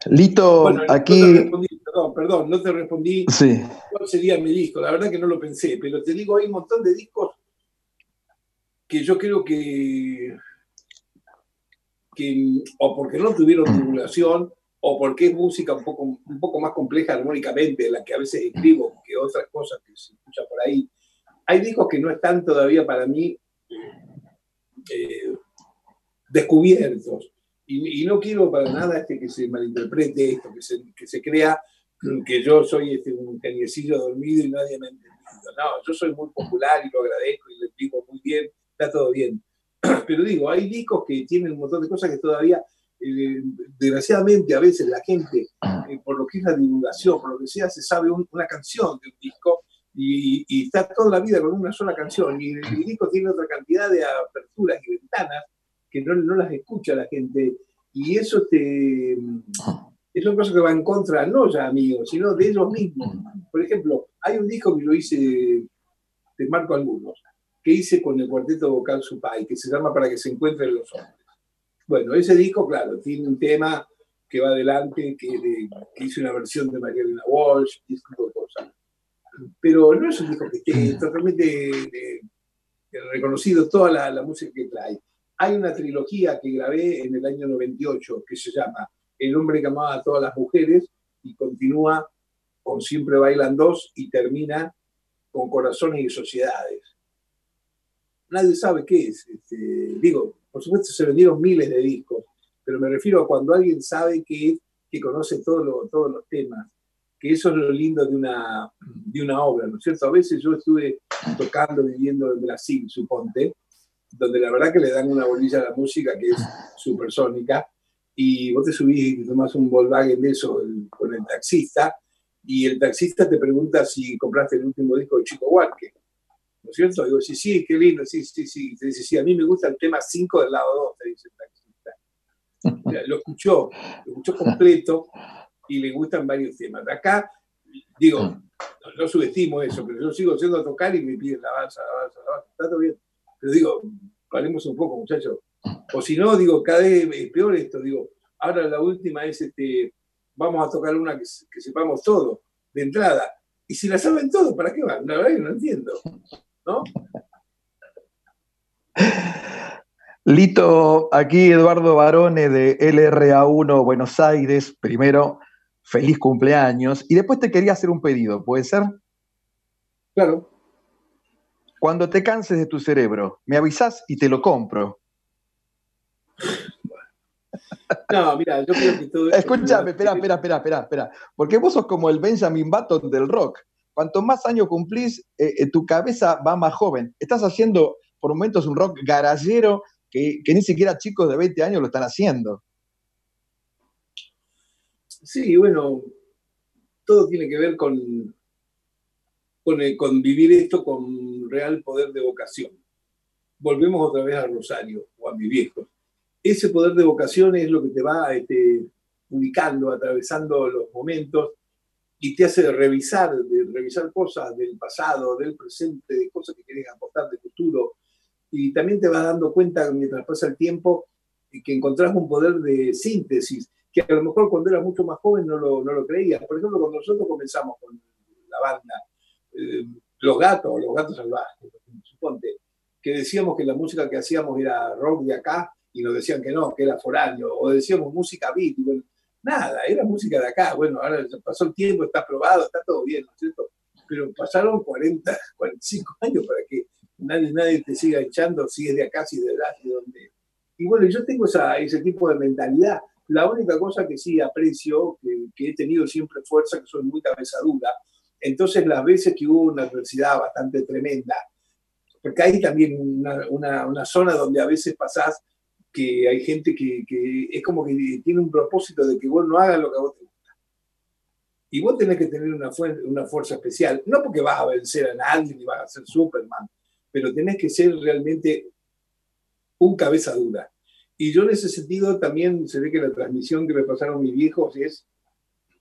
Lito, aquí. No perdón, perdón, no te respondí sí. cuál sería mi disco. La verdad que no lo pensé, pero te digo, hay un montón de discos que yo creo que, que o porque no tuvieron divulgación, o porque es música un poco, un poco más compleja armónicamente, la que a veces escribo, que otras cosas que se escuchan por ahí. Hay discos que no están todavía para mí eh, descubiertos y, no quiero para nada este que se malinterprete esto, que se, que se crea que yo soy este, un geniecillo dormido y nadie me ha entendido. No, yo soy muy popular y lo agradezco y le digo muy bien, está todo bien. (clears throat) Pero digo, hay discos que tienen un montón de cosas que todavía, eh, desgraciadamente, a veces la gente, eh, por lo que es la divulgación, por lo que sea, se sabe una canción de un disco y, y, está toda la vida con una sola canción. Y el disco tiene otra cantidad de aperturas y ventanas que no, no las escucha la gente. Y eso te, es una cosa que va en contra, no ya amigos, sino de ellos mismos. Por ejemplo, hay un disco que lo hice, te marco algunos, que hice con el cuarteto vocal Supay, que se llama Para que se encuentren los hombres. Bueno, ese disco, claro, tiene un tema que va adelante, que, que hice una versión de María Elena Walsh, y ese tipo de cosas. Pero no es un disco que esté totalmente reconocido toda la, la música que trae. Hay una trilogía que grabé en el año 98 que se llama El hombre que amaba a todas las mujeres y continúa con Siempre Bailan Dos y termina con Corazones y Sociedades. Nadie sabe qué es. Este, digo, por supuesto se vendieron miles de discos, pero me refiero a cuando alguien sabe qué es, que conoce todo todos los temas, que eso es lo lindo de una, de una obra, ¿no es cierto? A veces yo estuve tocando, viviendo en Brasil, suponte, donde la verdad que le dan una bolilla a la música que es supersónica, y vos te subís y tomás un Volkswagen de eso con el taxista, y el taxista te pregunta si compraste el último disco de Chico Huarque. ¿No es cierto? Digo, sí, sí, qué lindo, sí, sí, sí. Te dice, sí, a mí me gusta el tema 5 del lado 2, te dice el taxista. (laughs) lo escuchó, lo escuchó completo y le gustan varios temas. Acá, digo, no, no, subestimo eso, pero yo sigo yendo a tocar y me piden la balsa, la balsa, la balsa. Está todo bien. Pero digo, paremos un poco, muchachos. O si no, digo, cada vez es peor esto. Digo, ahora la última es, este, vamos a tocar una que, que sepamos todo, de entrada. Y si la saben todo, ¿para qué van? La verdad que no entiendo. ¿No? Lito, aquí Eduardo Barone de LRA1 Buenos Aires. Primero, feliz cumpleaños. Y después te quería hacer un pedido, ¿puede ser? Claro. Cuando te canses de tu cerebro, me avisas y te lo compro. No, mira, yo creo que todo Escúchame, espera, espera, espera, espera, espera. Porque vos sos como el Benjamin Button del rock. Cuanto más años cumplís, eh, eh, tu cabeza va más joven. Estás haciendo por momentos un rock garallero que, ni siquiera chicos de 20 años lo están haciendo. Sí, bueno, todo tiene que ver con, con, vivir esto con real poder de vocación. Volvemos otra vez a Rosario o a mi viejo. Ese poder de vocación es lo que te va este, ubicando, atravesando los momentos y te hace revisar, de revisar cosas del pasado, del presente, de cosas que querés aportar de futuro. Y también te vas dando cuenta mientras pasa el tiempo que encontrás un poder de síntesis, que a lo mejor cuando eras mucho más joven no lo, no lo creías. Por ejemplo, cuando nosotros comenzamos con la banda, eh, Los Gatos, Los Gatos Salvajes, suponte, que decíamos que la música que hacíamos era rock de acá y nos decían que no, que era foráneo, o decíamos música beat, nada, era música de acá. Bueno, ahora pasó el tiempo, está aprobado, está todo bien, ¿no es cierto? Pero pasaron 40, 45 (laughs) años para que nadie, nadie te siga echando si es de acá, si es de allá, si de donde. Y bueno, yo tengo esa, ese tipo de mentalidad. La única cosa que sí aprecio, que, que he tenido siempre fuerza, que soy muy cabezadura, entonces las veces que hubo una adversidad bastante tremenda, porque hay también una, una, una zona donde a veces pasás que hay gente que, es como que tiene un propósito de que vos no hagas lo que a vos te gusta. Y vos tenés que tener una, una fuerza especial, no porque vas a vencer a nadie ni vas a ser Superman, pero tenés que ser realmente un cabeza dura. Y yo en ese sentido también se ve que la transmisión que me pasaron mis viejos es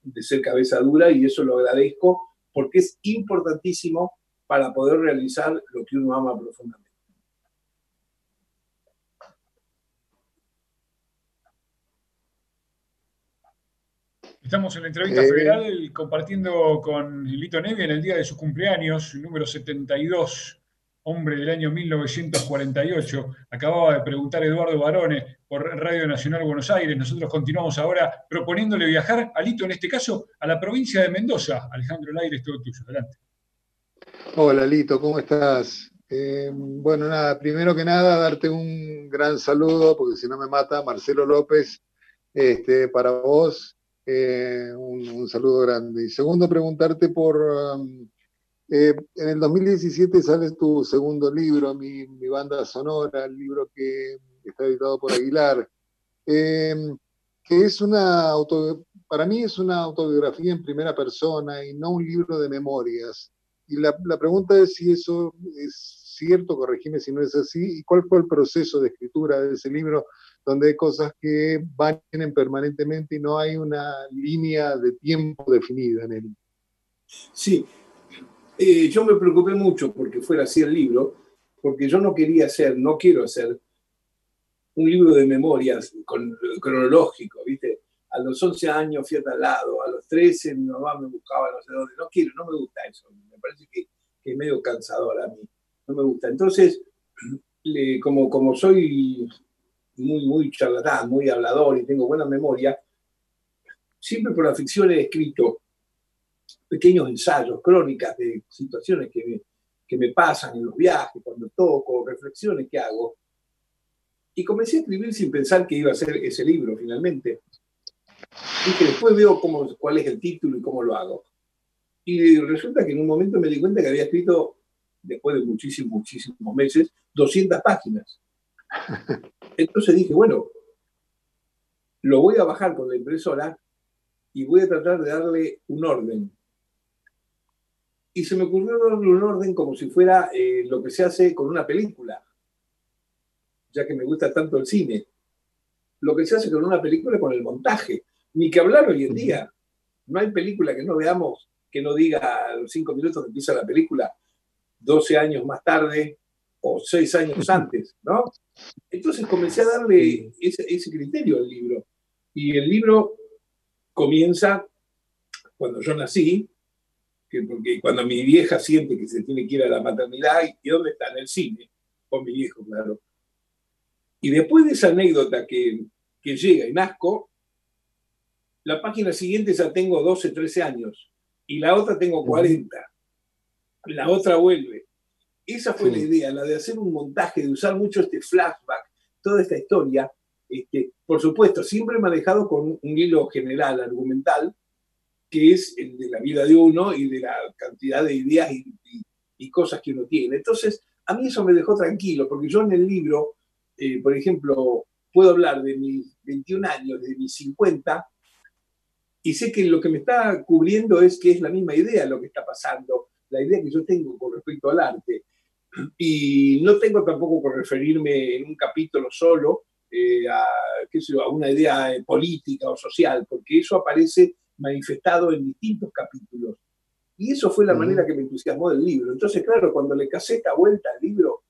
de ser cabeza dura y eso lo agradezco porque es importantísimo para poder realizar lo que uno ama profundamente. Estamos en la entrevista eh. federal compartiendo con Lito Nevi en el día de su cumpleaños, número 72, hombre del año 1948. Acababa de preguntar Eduardo Barone por Radio Nacional Buenos Aires. Nosotros continuamos ahora proponiéndole viajar a Lito, en este caso, a la provincia de Mendoza. Alejandro Laire, es todo tuyo. Adelante. Hola Lito, ¿cómo estás? Eh, bueno, nada, primero que nada, darte un gran saludo, porque si no me mata, Marcelo López, este, para vos eh, un, saludo grande. Y segundo, preguntarte por... Um, eh, en el 2017 sale tu segundo libro, mi, banda sonora, el libro que está editado por Aguilar, em, que es una para mí es una autobiografía en primera persona y no un libro de memorias. Y la, la pregunta es si eso es cierto, corregime si no es así, y cuál fue el proceso de escritura de ese libro, donde hay cosas que van permanentemente y no hay una línea de tiempo definida en él. Sí, eh, yo me preocupé mucho porque fuera así el libro, porque yo no quería hacer, no quiero hacer un libro de memorias con, cronológico, ¿viste? A los 11 años fui lado, a los 13 mi mamá me buscaba no sé dónde. No quiero, no me gusta eso. Me parece que, es medio cansador a mí no me gusta. Entonces, (clears throat) como, como soy muy, muy charlatán, muy hablador y tengo buena memoria, siempre por la ficción he escrito pequeños ensayos, crónicas de situaciones que me, que me pasan en los viajes, cuando toco, reflexiones que hago. Y comencé a escribir sin pensar que iba a ser ese libro finalmente. Que después veo cómo, cuál es el título y cómo lo hago. Y resulta que en un momento me di cuenta que había escrito después de muchísimos, muchísimos meses, 200 páginas. (laughs) Entonces dije, bueno, lo voy a bajar con la impresora y voy a tratar de darle un orden. Y se me ocurrió darle un orden como si fuera eh, lo que se hace con una película, ya que me gusta tanto el cine. Lo que se hace con una película con el montaje. Ni que hablar hoy en día. No hay película que no veamos que no diga a los cinco minutos que empieza la película, 12 años más tarde o 6 años (laughs) antes, ¿no? Entonces comencé a darle ese, criterio al libro. Y el libro comienza cuando yo nací, que porque cuando mi vieja siente que se tiene que ir a la maternidad, ¿y dónde está? En el cine, con mi viejo, claro. Y después de esa anécdota que, que llega y nazco, la página siguiente ya tengo 12, 13 años, y la otra tengo 40 la otra vuelve. Esa fue la idea, la de hacer un montaje, de usar mucho este flashback, toda esta historia, este, por supuesto, siempre manejado con un hilo general, argumental, que es el de la vida de uno y de la cantidad de ideas y, cosas que uno tiene. Entonces, a mí eso me dejó tranquilo, porque yo en el libro, eh, por ejemplo, puedo hablar de mis 21 años, de mis 50, y sé que lo que me está cubriendo es que es la misma idea lo que está pasando la idea que yo tengo con respecto al arte. Y no tengo tampoco por referirme en un capítulo solo eh, a, qué sé a una idea política o social, porque eso aparece manifestado en distintos capítulos. Y eso fue la manera que me entusiasmó del libro. Entonces, claro, cuando le casé esta vuelta al libro,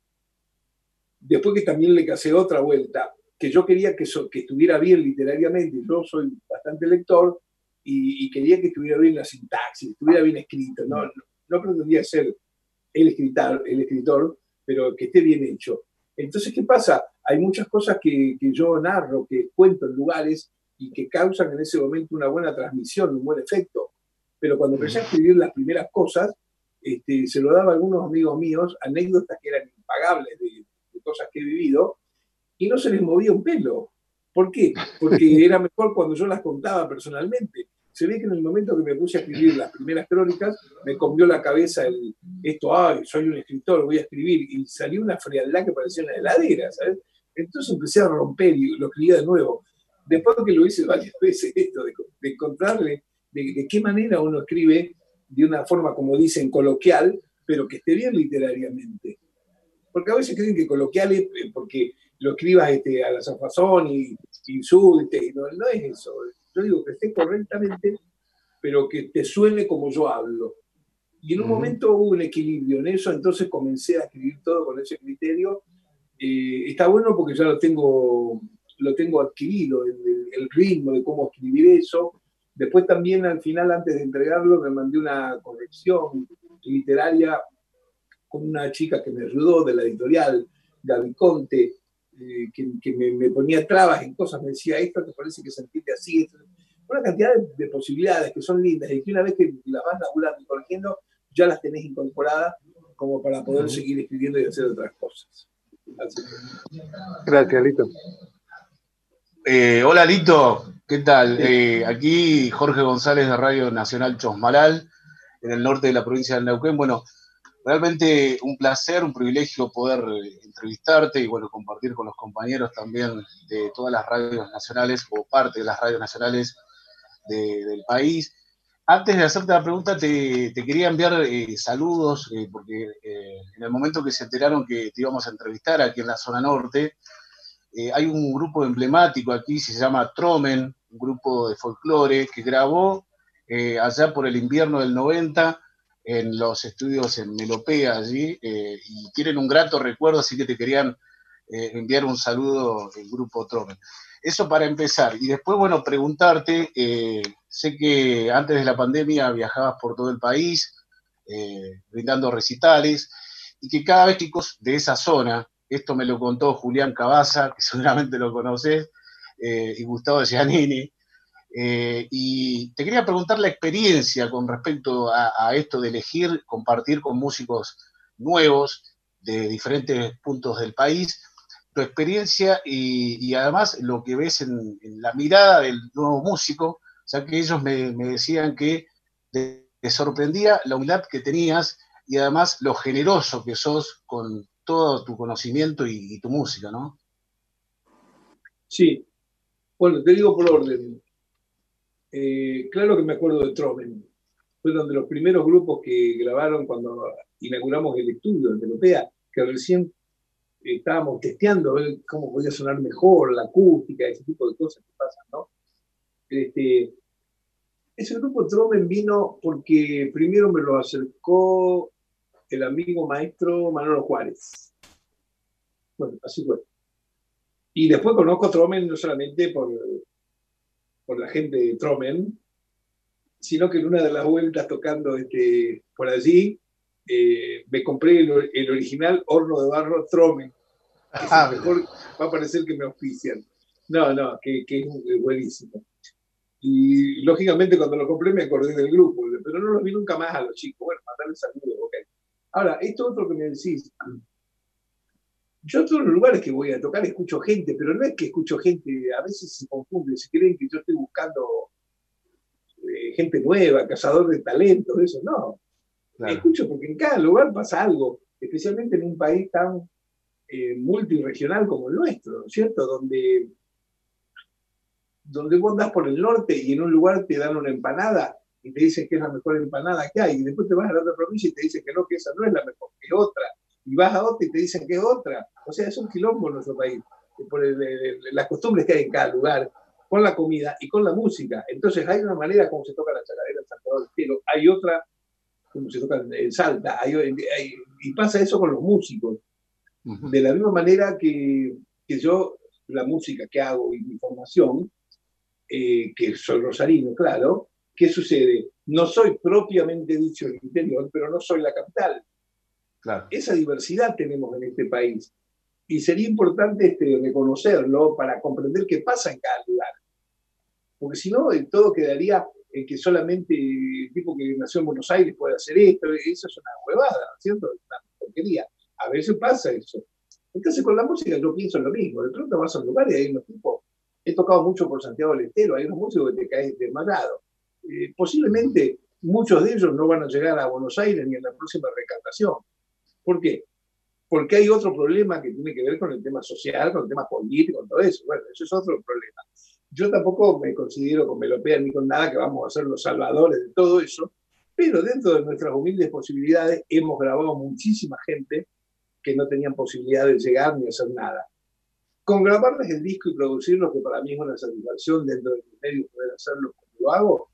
después que también le casé otra vuelta, que yo quería que, que estuviera bien literariamente, yo soy bastante lector, y, quería que estuviera bien la sintaxis, estuviera bien escrito. No, no, pretendía ser el escritor, el escritor, pero que esté bien hecho. Entonces, ¿qué pasa? Hay muchas cosas que, que yo narro, que cuento en lugares y que causan en ese momento una buena transmisión, un buen efecto. Pero cuando empecé a escribir las primeras cosas, este, se lo daba a algunos amigos míos, anécdotas que eran impagables de, de, cosas que he vivido, y no se les movía un pelo. ¿Por qué? Porque (laughs) era mejor cuando yo las contaba personalmente se ve que en el momento que me puse a escribir las primeras crónicas, me comió la cabeza el, esto, ay, soy un escritor, voy a escribir, y salió una frialdad que parecía una heladera, ¿sabes? Entonces empecé a romper y lo escribía de nuevo. Después que lo hice varias (laughs) veces, esto, de, encontrarle de, qué manera uno escribe de una forma, como dicen, coloquial, pero que esté bien literariamente. Porque a veces creen que coloquial es eh, porque lo escribas este, a la zafazón y insulte, y no, no es eso yo digo que esté correctamente, pero que te suene como yo hablo. Y en un momento hubo un equilibrio en eso, entonces comencé a escribir todo con ese criterio. Eh, está bueno porque ya lo tengo, lo tengo adquirido, el, el, ritmo de cómo escribir eso. Después también al final, antes de entregarlo, me mandé una corrección literaria con una chica que me ayudó de la editorial, Gaby Conte, eh, que, me, ponía trabas en cosas, me decía, esto te parece que se entiende así, una cantidad de, posibilidades que son lindas y que una vez que las vas laburando y corrigiendo, ya las tenés incorporadas como para poder seguir escribiendo y hacer otras cosas. Gracias, Lito. Eh, hola, Lito, ¿qué tal? Eh, aquí Jorge González de Radio Nacional Chosmalal, en el norte de la provincia de Neuquén. Bueno, realmente un placer, un privilegio poder eh, entrevistarte y bueno, compartir con los compañeros también de todas las radios nacionales o parte de las radios nacionales del país. Antes de hacerte la pregunta, te, quería enviar eh, saludos, eh, porque en el momento que se enteraron que te íbamos a entrevistar aquí en la zona norte, hay un grupo emblemático aquí, se llama Tromen, un grupo de folclore que grabó allá por el invierno del 90 en los estudios en Melopea allí eh, y tienen un grato recuerdo, así que te querían eh, enviar un saludo del grupo Tromen. Eso para empezar. Y después, bueno, preguntarte, eh, sé que antes de la pandemia viajabas por todo el país, brindando recitales, y que cada vez chicos de esa zona, esto me lo contó Julián Cabaza, que (laughs) seguramente lo conoces, y Gustavo Giannini, eh, y te quería preguntar la experiencia con respecto a, esto de elegir, compartir con músicos nuevos de diferentes puntos del país, tu experiencia y, además lo que ves en, la mirada del nuevo músico, ya que ellos me, decían que te, sorprendía la humildad que tenías y además lo generoso que sos con todo tu conocimiento y tu música, ¿no? Sí. Bueno, te digo por orden. Eh, claro que me acuerdo de Tromen. Fueron de los primeros grupos que grabaron cuando inauguramos el estudio de Europea, que recién estábamos testeando cómo podía sonar mejor, la acústica, ese tipo de cosas que pasan, ¿no? Este, ese grupo Tromen vino porque primero me lo acercó el amigo maestro Manolo Juárez. Bueno, así fue. Y después conozco Tromen no solamente por, por la gente de Tromen, sino que en una de las vueltas tocando este, por allí, eh, me compré el, original horno de barro Tromen. Ah, mejor va a parecer que me auspician. No, no, que, es buenísimo. Y lógicamente cuando lo compré me acordé del grupo, pero no los vi nunca más a los chicos. Bueno, mandarle saludos, ok. Ahora, esto otro que me decís, yo todos los lugares que voy a tocar escucho gente, pero no es que escucho gente, a veces se confunde, se creen que yo estoy buscando eh, gente nueva, cazador de talentos, eso no. Escucho porque en cada lugar pasa algo, especialmente en un país tan eh, multiregional como el nuestro, ¿no es cierto? Donde, donde vos andás por el norte y en un lugar te dan una empanada y te dicen que es la mejor empanada que hay, y después te vas a la otra provincia y te dicen que no, que esa no es la mejor, que otra, y vas a otra y te dicen que es otra. O sea, es un quilombo en nuestro país, por las costumbres que hay en cada lugar, con la comida y con la música. Entonces hay una manera como se toca la chacarera en Salvador del Cielo, hay otra como se toca en Salta, y pasa eso con los músicos. De la misma manera que, que, yo, la música que hago y mi formación, eh, que soy rosarino, claro, ¿qué sucede? No soy propiamente dicho el interior, pero no soy la capital. Esa diversidad tenemos en este país. Y sería importante este, reconocerlo para comprender qué pasa en cada lugar. Porque si no, todo quedaría en que solamente el tipo que nació en Buenos Aires puede hacer esto. Eso es una huevada, ¿cierto? Una porquería. A veces pasa eso. Entonces con la música yo pienso lo mismo. De pronto vas a un lugar y hay unos tipos. He tocado mucho por Santiago del Estero, hay unos músicos que te caen desmayado. Eh, posiblemente muchos de ellos no van a llegar a Buenos Aires ni en la próxima recantación. ¿Por qué? Porque hay otro problema que tiene que ver con el tema social, con el tema político, con todo eso. Bueno, eso es otro problema. Yo tampoco me considero con Melopea ni con nada que vamos a ser los salvadores de todo eso, pero dentro de nuestras humildes posibilidades hemos grabado muchísima gente que no tenían posibilidad de llegar ni hacer nada. Con grabarles el disco y producirlo, que para mí es una satisfacción dentro de mis medios poder hacerlo como lo hago,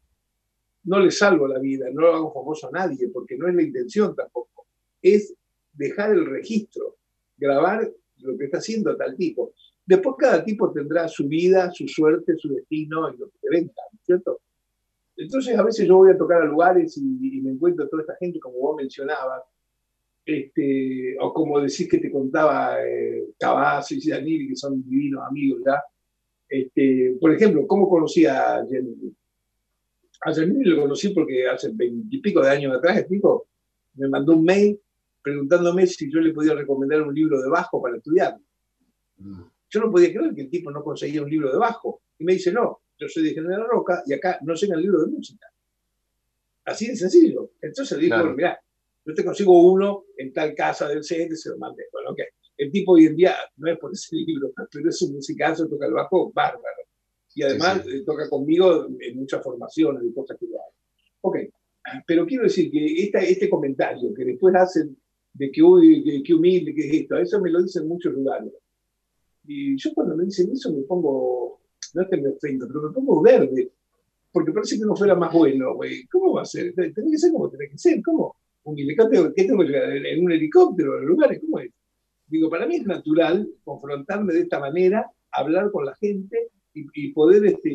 no le salvo la vida, no lo hago famoso a nadie, porque no es la intención tampoco. Es dejar el registro, grabar lo que está haciendo tal tipo. Después cada tipo tendrá su vida, su suerte, su destino y lo que te venga, ¿cierto? Entonces a veces yo voy a tocar a lugares y, me encuentro toda esta gente, como vos mencionabas, este, o como decís que te contaba eh, y Yaniri, que son divinos amigos ya. Este, por ejemplo, ¿cómo conocí a Jenny? A Jenny lo conocí porque hace veintipico de años atrás el tipo me mandó un mail preguntándome si yo le podía recomendar un libro de bajo para estudiar. Mm. Yo no podía creer que el tipo no conseguía un libro de bajo. Y me dice, no, yo soy de General Roca y acá no llega el libro de música. Así de sencillo. Entonces le dijo, mira, yo te consigo uno en tal casa del centro se lo mandé. Bueno, ok. El tipo hoy en día no es por ese (laughs) libro, pero es un musicazo, toca el bajo bárbaro. Y además eh, toca conmigo en muchas formaciones y cosas que yo hago. Ok, pero quiero decir que esta, este comentario que después hacen de que, uy, que, humilde, que es esto, eso me lo dicen muchos lugares. Y yo cuando me dicen eso me pongo, no es que me ofendo, pero me pongo verde, porque parece que no fuera más bueno, güey. ¿Cómo va a ser? Tiene que ser como tiene que ser, ¿cómo? humilde. ¿Qué tengo que llegar? ¿En un helicóptero? ¿En lugares? ¿Cómo es? Digo, para mí es natural confrontarme de esta manera, hablar con la gente y, poder este,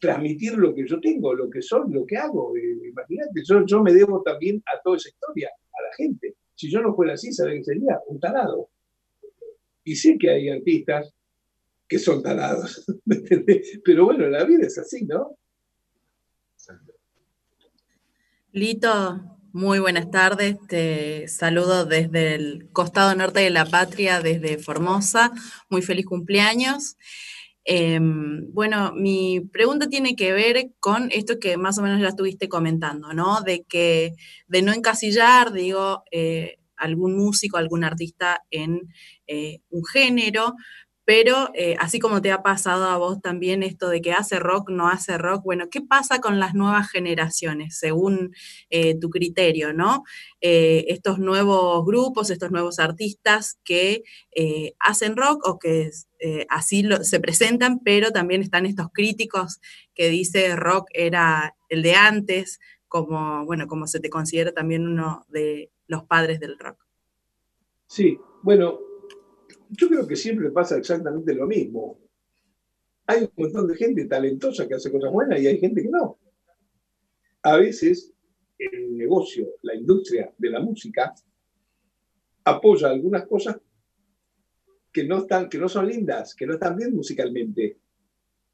transmitir lo que yo tengo, lo que soy, lo que hago. Eh, imagínate, yo, yo me debo también a toda esa historia, a la gente. Si yo no fuera así, ¿saben qué sería? Un tarado. Y sé que hay artistas que son tarados, (laughs) Pero bueno, la vida es así, ¿no? Lito, muy buenas tardes, te saludo desde el costado norte de la patria, desde Formosa. Muy feliz cumpleaños. Em, bueno, mi pregunta tiene que ver con esto que más o menos ya estuviste comentando, ¿no? De que, de no encasillar, digo, eh, algún músico, algún artista en eh, un género, pero eh, así como te ha pasado a vos también esto de que hace rock, no hace rock, bueno, ¿qué pasa con las nuevas generaciones, según tu criterio, ¿no? Estos nuevos grupos, estos nuevos artistas que hacen rock o que así se presentan, pero también están estos críticos que dice rock era el de antes, como, bueno, como se te considera también uno de los padres del rock. Sí, bueno, yo creo que siempre pasa exactamente lo mismo. Hay un montón de gente talentosa que hace cosas buenas y hay gente que no. A veces el negocio, la industria de la música, apoya algunas cosas que no, están, que no son lindas, que no están bien musicalmente.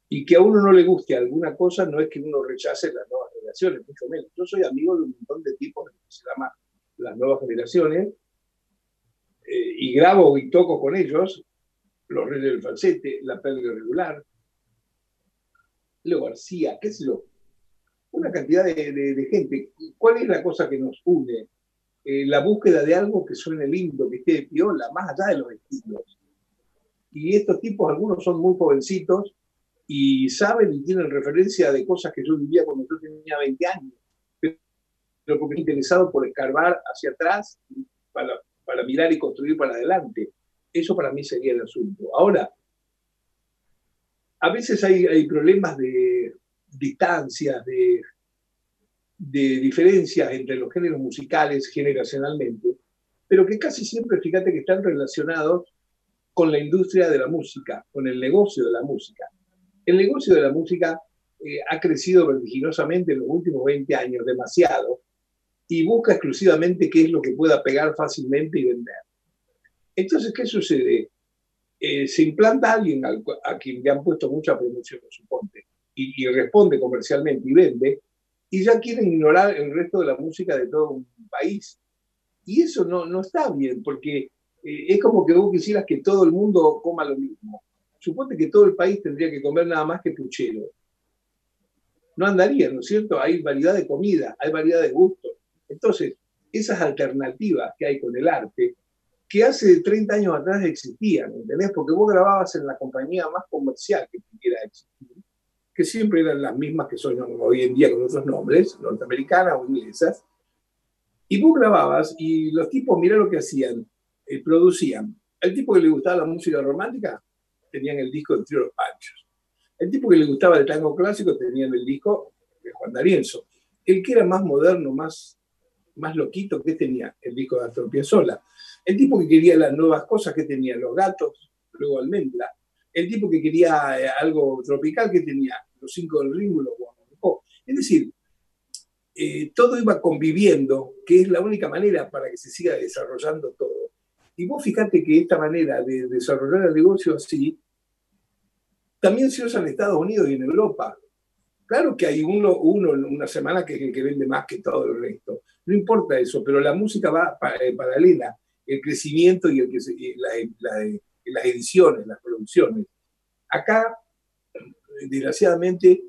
Y que a uno no le guste alguna cosa no es que uno rechace las nuevas generaciones, mucho menos. Yo soy amigo de un montón de tipos que se llama las nuevas generaciones, eh, y grabo y toco con ellos, Los Reyes del Falsete, La Pedra Regular, Leo García, qué es lo, una cantidad de, gente. ¿Cuál es la cosa que nos une? Eh, la búsqueda de algo que suene lindo, que esté piola, más allá de los estilos. Y estos tipos, algunos son muy jovencitos, y saben y tienen referencia de cosas que yo vivía cuando yo tenía 20 años, pero porque interesado por escarbar hacia atrás para, para mirar y construir para adelante. Eso para mí sería el asunto. Ahora, a veces hay, hay problemas de distancias, de, de diferencias entre los géneros musicales generacionalmente, pero que casi siempre, fíjate que están relacionados con la industria de la música, con el negocio de la música. El negocio de la música eh, ha crecido vertiginosamente en los últimos 20 años, demasiado, y busca exclusivamente qué es lo que pueda pegar fácilmente y vender. Entonces, ¿qué sucede? Eh, se implanta alguien a quien le han puesto mucha promoción, suponte, y, y responde comercialmente y vende, y ya quieren ignorar el resto de la música de todo un país. Y eso no, no está bien, porque eh, es como que vos quisieras que todo el mundo coma lo mismo. Suponte que todo el país tendría que comer nada más que puchero. No andaría, ¿no es cierto? Hay variedad de comida, hay variedad de gustos. Entonces, esas alternativas que hay con el arte, que hace 30 años atrás existían, ¿entendés? Porque vos grababas en la compañía más comercial que pudiera existir, que siempre eran las mismas que son hoy en día con otros nombres, norteamericanas o inglesas, y vos grababas y los tipos, mira lo que hacían, eh, producían. El tipo que le gustaba la música romántica, tenían el disco de Trio Los Panchos. El tipo que le gustaba el tango clásico, tenían el disco de Juan D'Arienzo. El que era más moderno, más, más loquito, ¿qué tenía? El disco de Astor Piazzolla. El tipo que quería las nuevas cosas, que tenía? Los gatos, luego Almendra. El tipo que quería eh, algo tropical, que tenía? Los cinco del ritmo los Es decir, eh, todo iba conviviendo, que es la única manera para que se siga desarrollando todo. Y vos fíjate que esta manera de desarrollar el negocio así también se usa en Estados Unidos y en Europa. Claro que hay uno, uno una semana que es el que vende más que todo el resto. No importa eso, pero la música va eh, paralela. El crecimiento y, el que las ediciones, las producciones. Acá, desgraciadamente,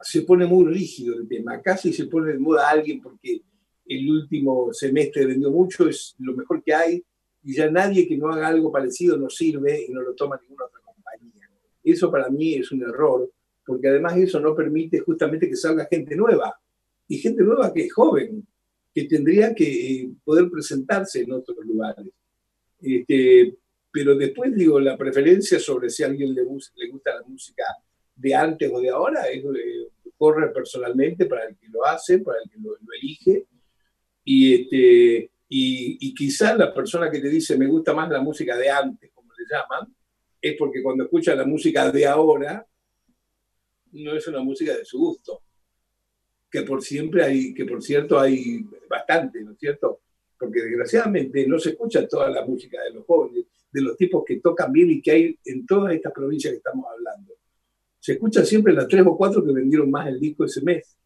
se pone muy rígido el tema. Casi se pone de moda alguien porque el último semestre vendió mucho, es lo mejor que hay, y ya nadie que no haga algo parecido no sirve y no lo toma ninguna otra compañía. Eso para mí es un error, porque además eso no permite justamente que salga gente nueva, y gente nueva que es joven, que tendría que eh, poder presentarse en otros lugares. Este, pero después digo, la preferencia sobre si a alguien le, le gusta la música de antes o de ahora es, eh, corre personalmente para el que lo hace, para el que lo, elige. Y, este, y, y quizás la persona que te dice me gusta más la música de antes, como le llaman, es porque cuando escucha la música de ahora, no es una música de su gusto. Que por siempre hay, que por cierto hay bastante, ¿no es cierto? Porque desgraciadamente no se escucha toda la música de los jóvenes, de los tipos que tocan bien y que hay en todas estas provincias que estamos hablando se escucha siempre las tres o cuatro que vendieron más el disco ese mes.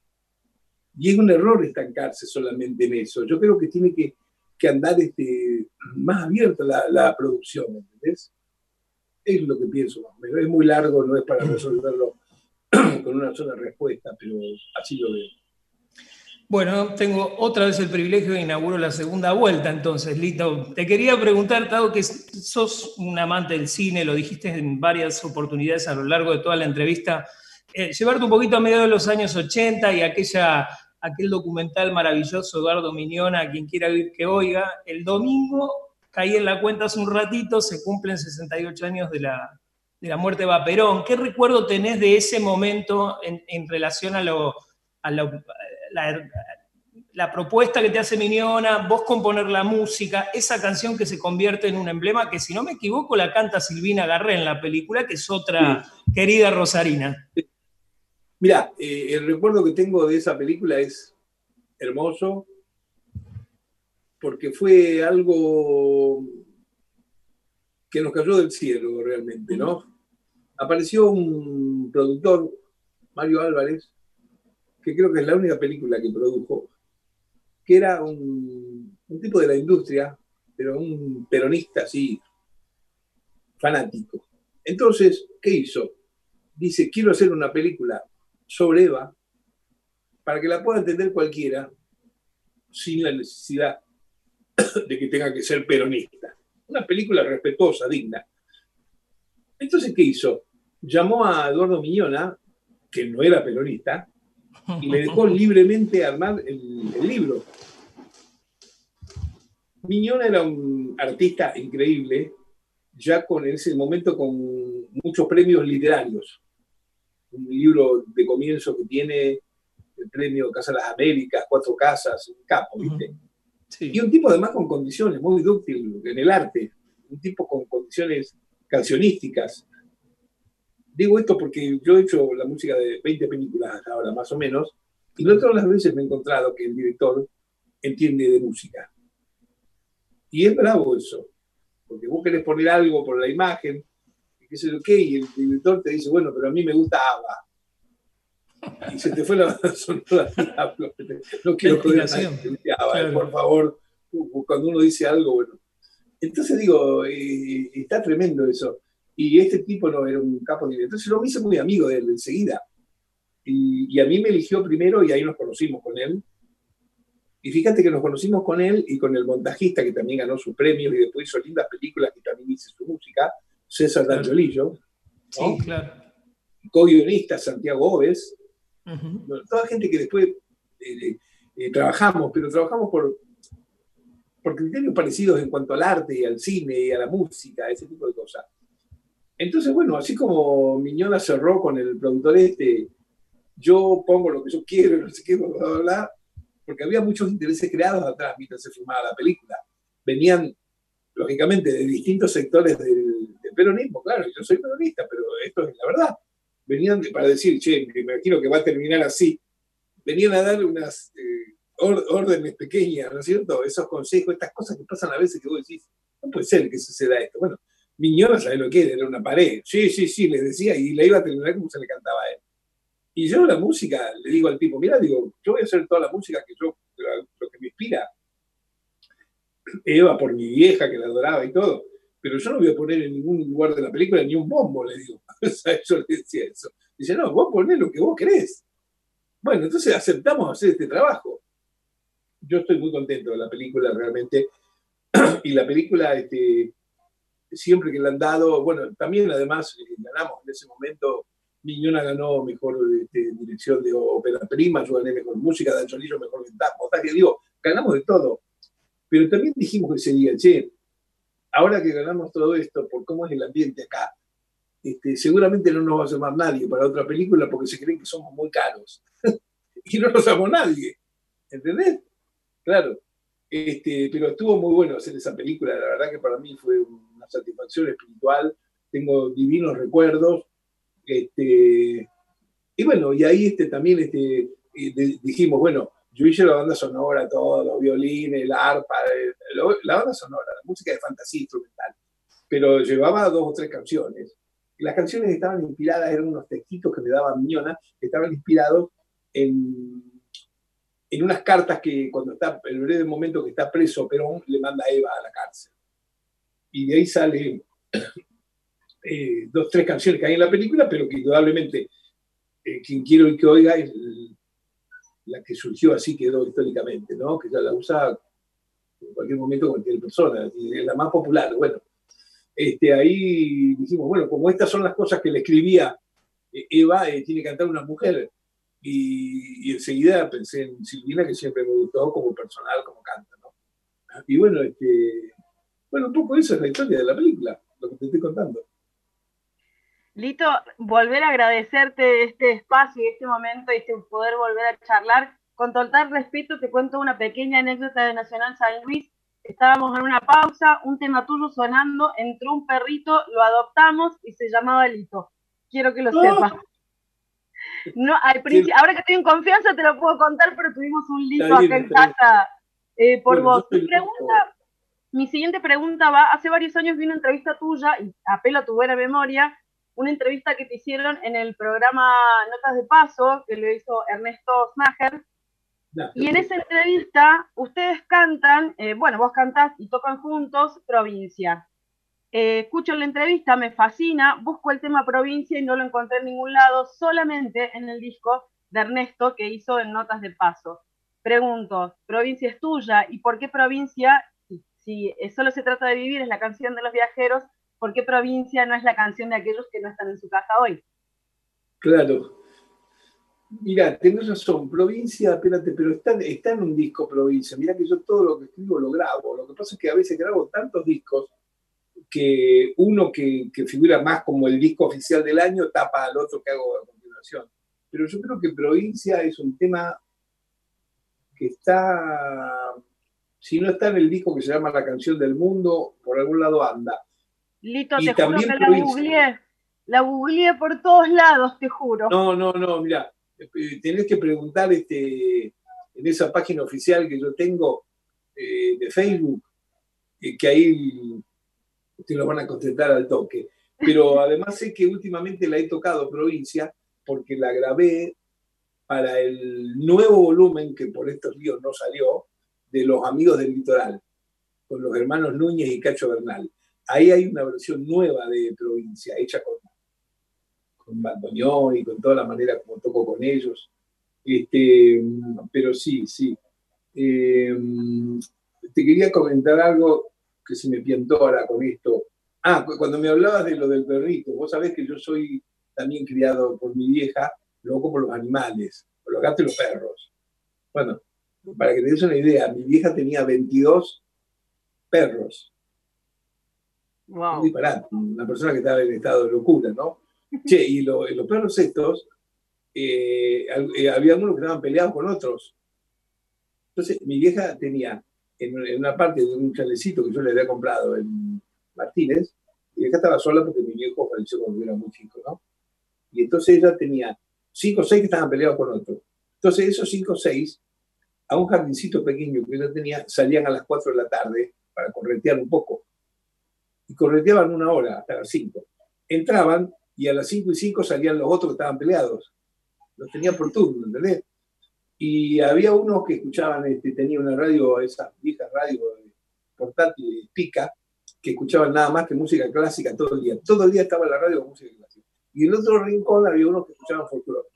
Y es un error estancarse solamente en eso. Yo creo que tiene que, que andar este, más abierta la, producción, ¿entendés? Es lo que pienso Es muy largo, no es para resolverlo (clears throat) con una sola respuesta, pero así lo veo. Bueno, tengo otra vez el privilegio de inaugurar la segunda vuelta, entonces, Lito. Te quería preguntar, dado que sos un amante del cine, lo dijiste en varias oportunidades a lo largo de toda la entrevista, eh, llevarte un poquito a mediados de los años 80 y aquella, aquel documental maravilloso, Eduardo Miñona, a quien quiera oír que oiga, el domingo, caí en la cuenta hace un ratito, se cumplen 68 años de la, de la muerte de Vaperón. ¿Qué recuerdo tenés de ese momento en, en relación a lo, a lo la, propuesta que te hace Miñona, vos componer la música, esa canción que se convierte en un emblema, que si no me equivoco la canta Silvina Garré en la película, que es otra querida Rosarina. Mira, eh, el recuerdo que tengo de esa película es hermoso, porque fue algo que nos cayó del cielo realmente, ¿no? Apareció un productor, Mario Álvarez, que creo que es la única película que produjo, que era un, tipo de la industria, pero un peronista así, fanático. Entonces, ¿qué hizo? Dice, quiero hacer una película sobre Eva para que la pueda entender cualquiera sin la necesidad (coughs) de que tenga que ser peronista. Una película respetuosa, digna. Entonces, ¿qué hizo? llamó a Eduardo Miñona, que no era peronista, y le dejó (laughs) libremente armar el, el libro. Miñona era un artista increíble, ya con en ese momento con muchos premios literarios. Un libro de comienzo que tiene el premio Casa de las Américas, Cuatro Casas, un capo, ¿viste? Y un tipo además con condiciones, muy dúctil en el arte, un tipo con condiciones cancionísticas. Digo esto porque yo he hecho la música de 20 películas hasta ahora, más o menos, y no todas las veces me he encontrado que el director entiende de música. Y es bravo eso, porque vos querés poner algo por la imagen, qué sé yo qué, y el director te dice, bueno, pero a mí me gusta ABBA. Y se te fue la (laughs) sonora diablo. No quiero joder a nadie, ABBA, por favor, cuando uno dice algo, bueno. Entonces digo, eh, está tremendo eso. Y este tipo no era un capo de Entonces lo hice muy amigo de él enseguida. Y, y, a mí me eligió primero y ahí nos conocimos con él. Y fíjate que nos conocimos con él y con el montajista que también ganó su premio y después hizo lindas películas que también hice su música, César D'Angiolillo. Sí, claro. Co-guionista Santiago Oves. bueno, toda gente que después eh, eh, trabajamos, pero trabajamos por, por criterios parecidos en cuanto al arte y al cine y a la música, ese tipo de cosas. Entonces, bueno, así como Miñona cerró con el productor este, yo pongo lo que yo quiero, (laughs) no sé qué, bla, bla, bla, porque había muchos intereses creados atrás mientras se filmaba la película. Venían, lógicamente, de distintos sectores del peronismo, claro, yo soy peronista, pero esto es la verdad. Venían para decir, che, me imagino que va a terminar así. Venían a dar unas eh, órdenes pequeñas, ¿no es cierto? Esos consejos, estas cosas que pasan a veces que vos decís, no puede ser que suceda esto. Bueno, Miñona sabe lo que era, era una pared. Sí, sí, sí, les decía, y la iba a terminar como se le cantaba a él. Y yo la música, le digo al tipo, mira, digo, yo voy a hacer toda la música que yo, lo que me inspira. Eva por mi vieja que la adoraba y todo, pero yo no voy a poner en ningún lugar de la película ni un bombo, le digo. (laughs) yo le decía eso. Dice, no, vos ponés lo que vos querés. Bueno, entonces aceptamos hacer este trabajo. Yo estoy muy contento de la película realmente. (clears throat) y la película, este, siempre que la han dado, bueno, también además eh, ganamos en ese momento Miñona ganó mejor este, dirección de ópera prima, yo gané mejor música, Dan Cholillo mejor ventaja. O que digo, ganamos de todo. Pero también dijimos ese día, che, ahora que ganamos todo esto, por cómo es el ambiente acá, este, seguramente no nos va a llamar nadie para otra película porque se creen que somos muy caros. (laughs) y no nos llamó nadie. ¿Entendés? Claro. Este, pero estuvo muy bueno hacer esa película, la verdad que para mí fue una satisfacción espiritual, tengo divinos recuerdos este, y bueno, y ahí este, también este, dijimos, bueno, yo hice la banda sonora, todo, los violines, la arpa, la banda sonora, la música de fantasía instrumental, pero llevaba dos o tres canciones. Las canciones estaban inspiradas, eran unos textitos que me daban Miñona, estaban inspirados en, en unas cartas que cuando está, el breve momento que está preso Perón, le manda a Eva a la cárcel. Y de ahí sale (coughs) eh, dos, tres canciones que hay en la película, pero que indudablemente eh, quien quiero que oiga es la que surgió así, quedó históricamente, ¿no? que ya la usa en cualquier momento cualquier persona, es la más popular. Bueno, este, ahí dijimos, bueno, como estas son las cosas que le escribía eh, Eva, tiene que cantar una mujer. Y, y, enseguida pensé en Silvina, que siempre me gustó como personal, como canta. ¿no? Y bueno, este, bueno, un poco eso es la historia de la película, lo que te estoy contando. Lito, volver a agradecerte este espacio y este momento y este poder volver a charlar. Con total respeto te cuento una pequeña anécdota de Nacional San Luis. Estábamos en una pausa, un tema tuyo sonando, entró un perrito, lo adoptamos y se llamaba Lito. Quiero que lo sepas. No, al ahora que estoy en confianza te lo puedo contar, pero tuvimos un Lito acá en casa eh, por vos. Mi pregunta, mi siguiente pregunta va, hace varios años vi una entrevista tuya, y apelo a tu buena memoria, una entrevista que te hicieron en el programa Notas de Paso, que lo hizo Ernesto Snager. y en esa entrevista ustedes cantan, eh, bueno, vos cantás y tocan juntos Provincia. Eh, escucho la entrevista, me fascina, busco el tema Provincia y no lo encontré en ningún lado, solamente en el disco de Ernesto que hizo en Notas de Paso. Pregunto, ¿Provincia es tuya? ¿Y por qué Provincia? Si, si solo se trata de vivir, es la canción de los viajeros, ¿por qué provincia no es la canción de aquellos que no están en su casa hoy? Claro. Mira, tenés razón, provincia, espérate, pero está, está en un disco provincia. Mira que yo todo lo que escribo lo grabo. Lo que pasa es que a veces grabo tantos discos que uno que, que figura más como el disco oficial del año tapa al otro que hago a continuación. Pero yo creo que provincia es un tema que está, si no está en el disco que se llama La canción del mundo, por algún lado anda. Lito, te juro que la googleé, la googleé por todos lados, te juro. No, no, no, mira, eh, tenés que preguntar este, en esa página oficial que yo tengo eh, de Facebook, eh, que ahí te lo van a contestar al toque. Pero (laughs) además sé que últimamente la he tocado provincia porque la grabé para el nuevo volumen que por estos días no salió, de Los Amigos del Litoral, con los hermanos Núñez y Cacho Bernal. Ahí hay una versión nueva de provincia, hecha con con bandoneón y con toda la manera como toco con ellos. Este, pero sí, sí. Eh, te quería comentar algo que se me piantó ahora con esto. Ah, cuando me hablabas de lo del perrito, vos sabés que yo soy también criado por mi vieja, luego por los animales, por los gatos y los perros. Bueno, para que te des una idea, mi vieja tenía 22 perros. Wow. una persona que estaba en estado de locura, ¿no? (laughs) Che, y los perros estos, eh, eh, había algunos que estaban peleados con otros. Entonces, mi vieja tenía en, una parte de un chalecito que yo le había comprado en Martínez, mi vieja estaba sola porque mi viejo falleció cuando era muy chico, ¿no? Y entonces ella tenía cinco o seis que estaban peleados con otros. Entonces, esos cinco o seis, a un jardincito pequeño que ella tenía, salían a las cuatro de la tarde para corretear un poco. Y correteaban una hora, hasta las cinco. Entraban, y a las 5 y 5 salían los otros que estaban peleados. Los tenían por turno, ¿entendés? Y había unos que escuchaban, este, tenía una radio, esa vieja radio portátil, pica, que escuchaban nada más que música clásica todo el día. Todo el día estaba en la radio con música clásica. Y en otro rincón había unos que escuchaban folclore.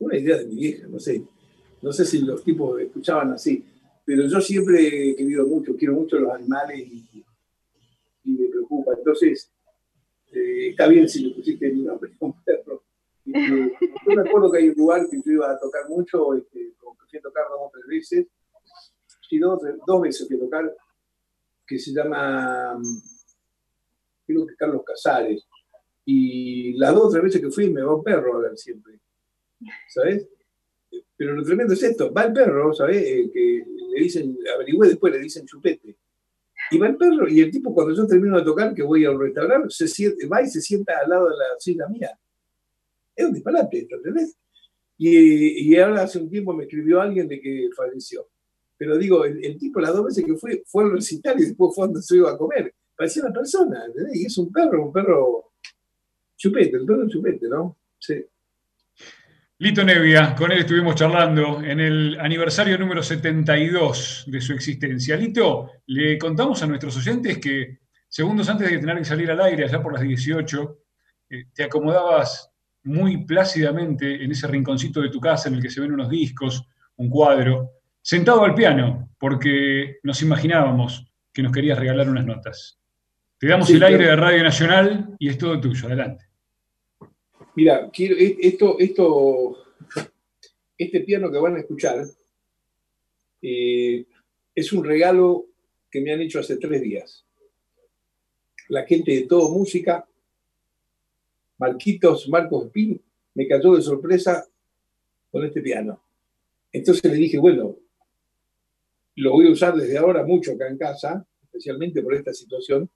Una idea de mi vieja, no sé. No sé si los tipos escuchaban así. Pero yo siempre he querido mucho, quiero mucho los animales y. Entonces, este, está bien si le pusiste mi nombre (laughs) un perro. yo me acuerdo que hay un lugar que yo iba a tocar mucho, este, fui a tocar dos o tres veces, sí, dos, dos veces fui a tocar, que se llama, creo que Carlos Casares, y las dos o tres veces que fui me va un perro a ver siempre, ¿sabes? Pero lo tremendo es esto, va el perro, ¿sabes? Eh, que le dicen, averigüe después, le dicen chupete. Y va el perro, y el tipo cuando yo termino de tocar, que voy a un restaurante, va y se sienta al lado de la silla mía. Es un disparate, ¿entendés? Y, y ahora hace un tiempo me escribió alguien de que falleció. Pero digo, el, tipo las dos veces que fue, fue al recital y después fue donde se iba a comer. Parecía una persona, ¿entendés? Y es un perro, un perro chupete, el perro chupete, ¿no? Sí. Lito Nevia, con él estuvimos charlando en el aniversario número 72 de su existencia. Lito, le contamos a nuestros oyentes que segundos antes de tener que salir al aire, allá por las 18, eh, te acomodabas muy plácidamente en ese rinconcito de tu casa en el que se ven unos discos, un cuadro, sentado al piano, porque nos imaginábamos que nos querías regalar unas notas. Te damos el aire de Radio Nacional y es todo tuyo. Adelante. Mira, quiero, e, esto, esto, este piano que van a escuchar eh, es un regalo que me han hecho hace tres días. La gente de Todo Música, Marquitos, Marcos Pin, me cayó de sorpresa con este piano. Entonces le dije, bueno, lo voy a usar desde ahora mucho acá en casa, especialmente por esta situación,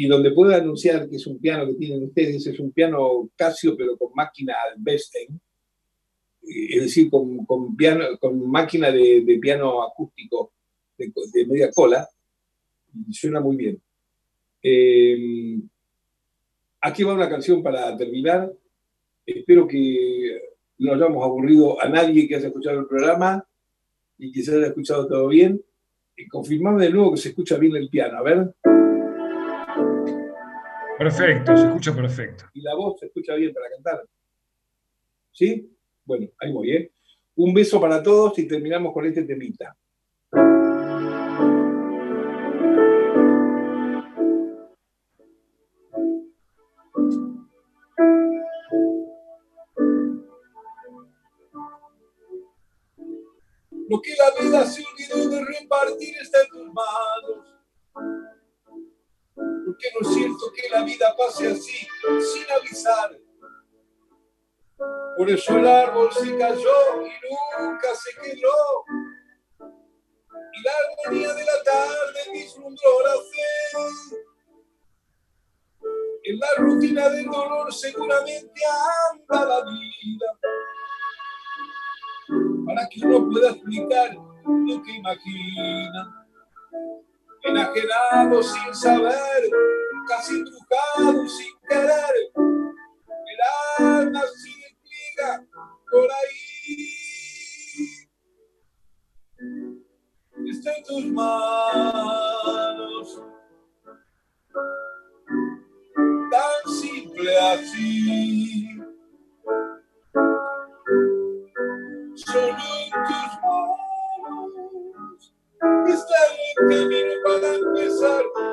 y donde puedo anunciar que es un piano que tienen ustedes, es un piano Casio, pero con máquina Bestein, eh, es decir, con, con, piano, con máquina de, piano acústico de, media cola, y suena muy bien. Eh, aquí va una canción para terminar. Espero que no hayamos aburrido a nadie que haya escuchado el programa y que se haya escuchado todo bien. Eh, confirmame de nuevo que se escucha bien el piano. A ver. Perfecto, se escucha perfecto. Y la voz se escucha bien para cantar. ¿Sí? Bueno, ahí voy, ¿eh? Un beso para todos y terminamos con este temita. Lo que la vida se olvidó de repartir está en tus manos porque no es cierto que la vida pase así, sin avisar. Por eso el árbol se cayó y nunca se quedó. Y la armonía de la tarde vislumbró la fe. En la rutina del dolor seguramente anda la vida para que uno pueda explicar lo que imagina. Enajenado sin saber, casi embrujado sin querer, el alma se despliega por ahí. Está tus manos, tan simple así. solo en tus manos está el camino para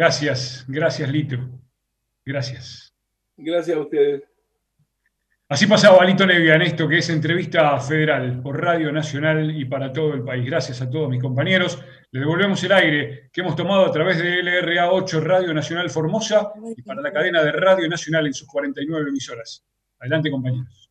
Gracias, gracias Lito. Gracias. Gracias a ustedes. Así pasaba Lito Nevia en esto que es entrevista federal por Radio Nacional y para todo el país. Gracias a todos mis compañeros. Le devolvemos el aire que hemos tomado a través de LRA 8 Radio Nacional Formosa y para la cadena de Radio Nacional en sus 49 emisoras. Adelante, compañeros.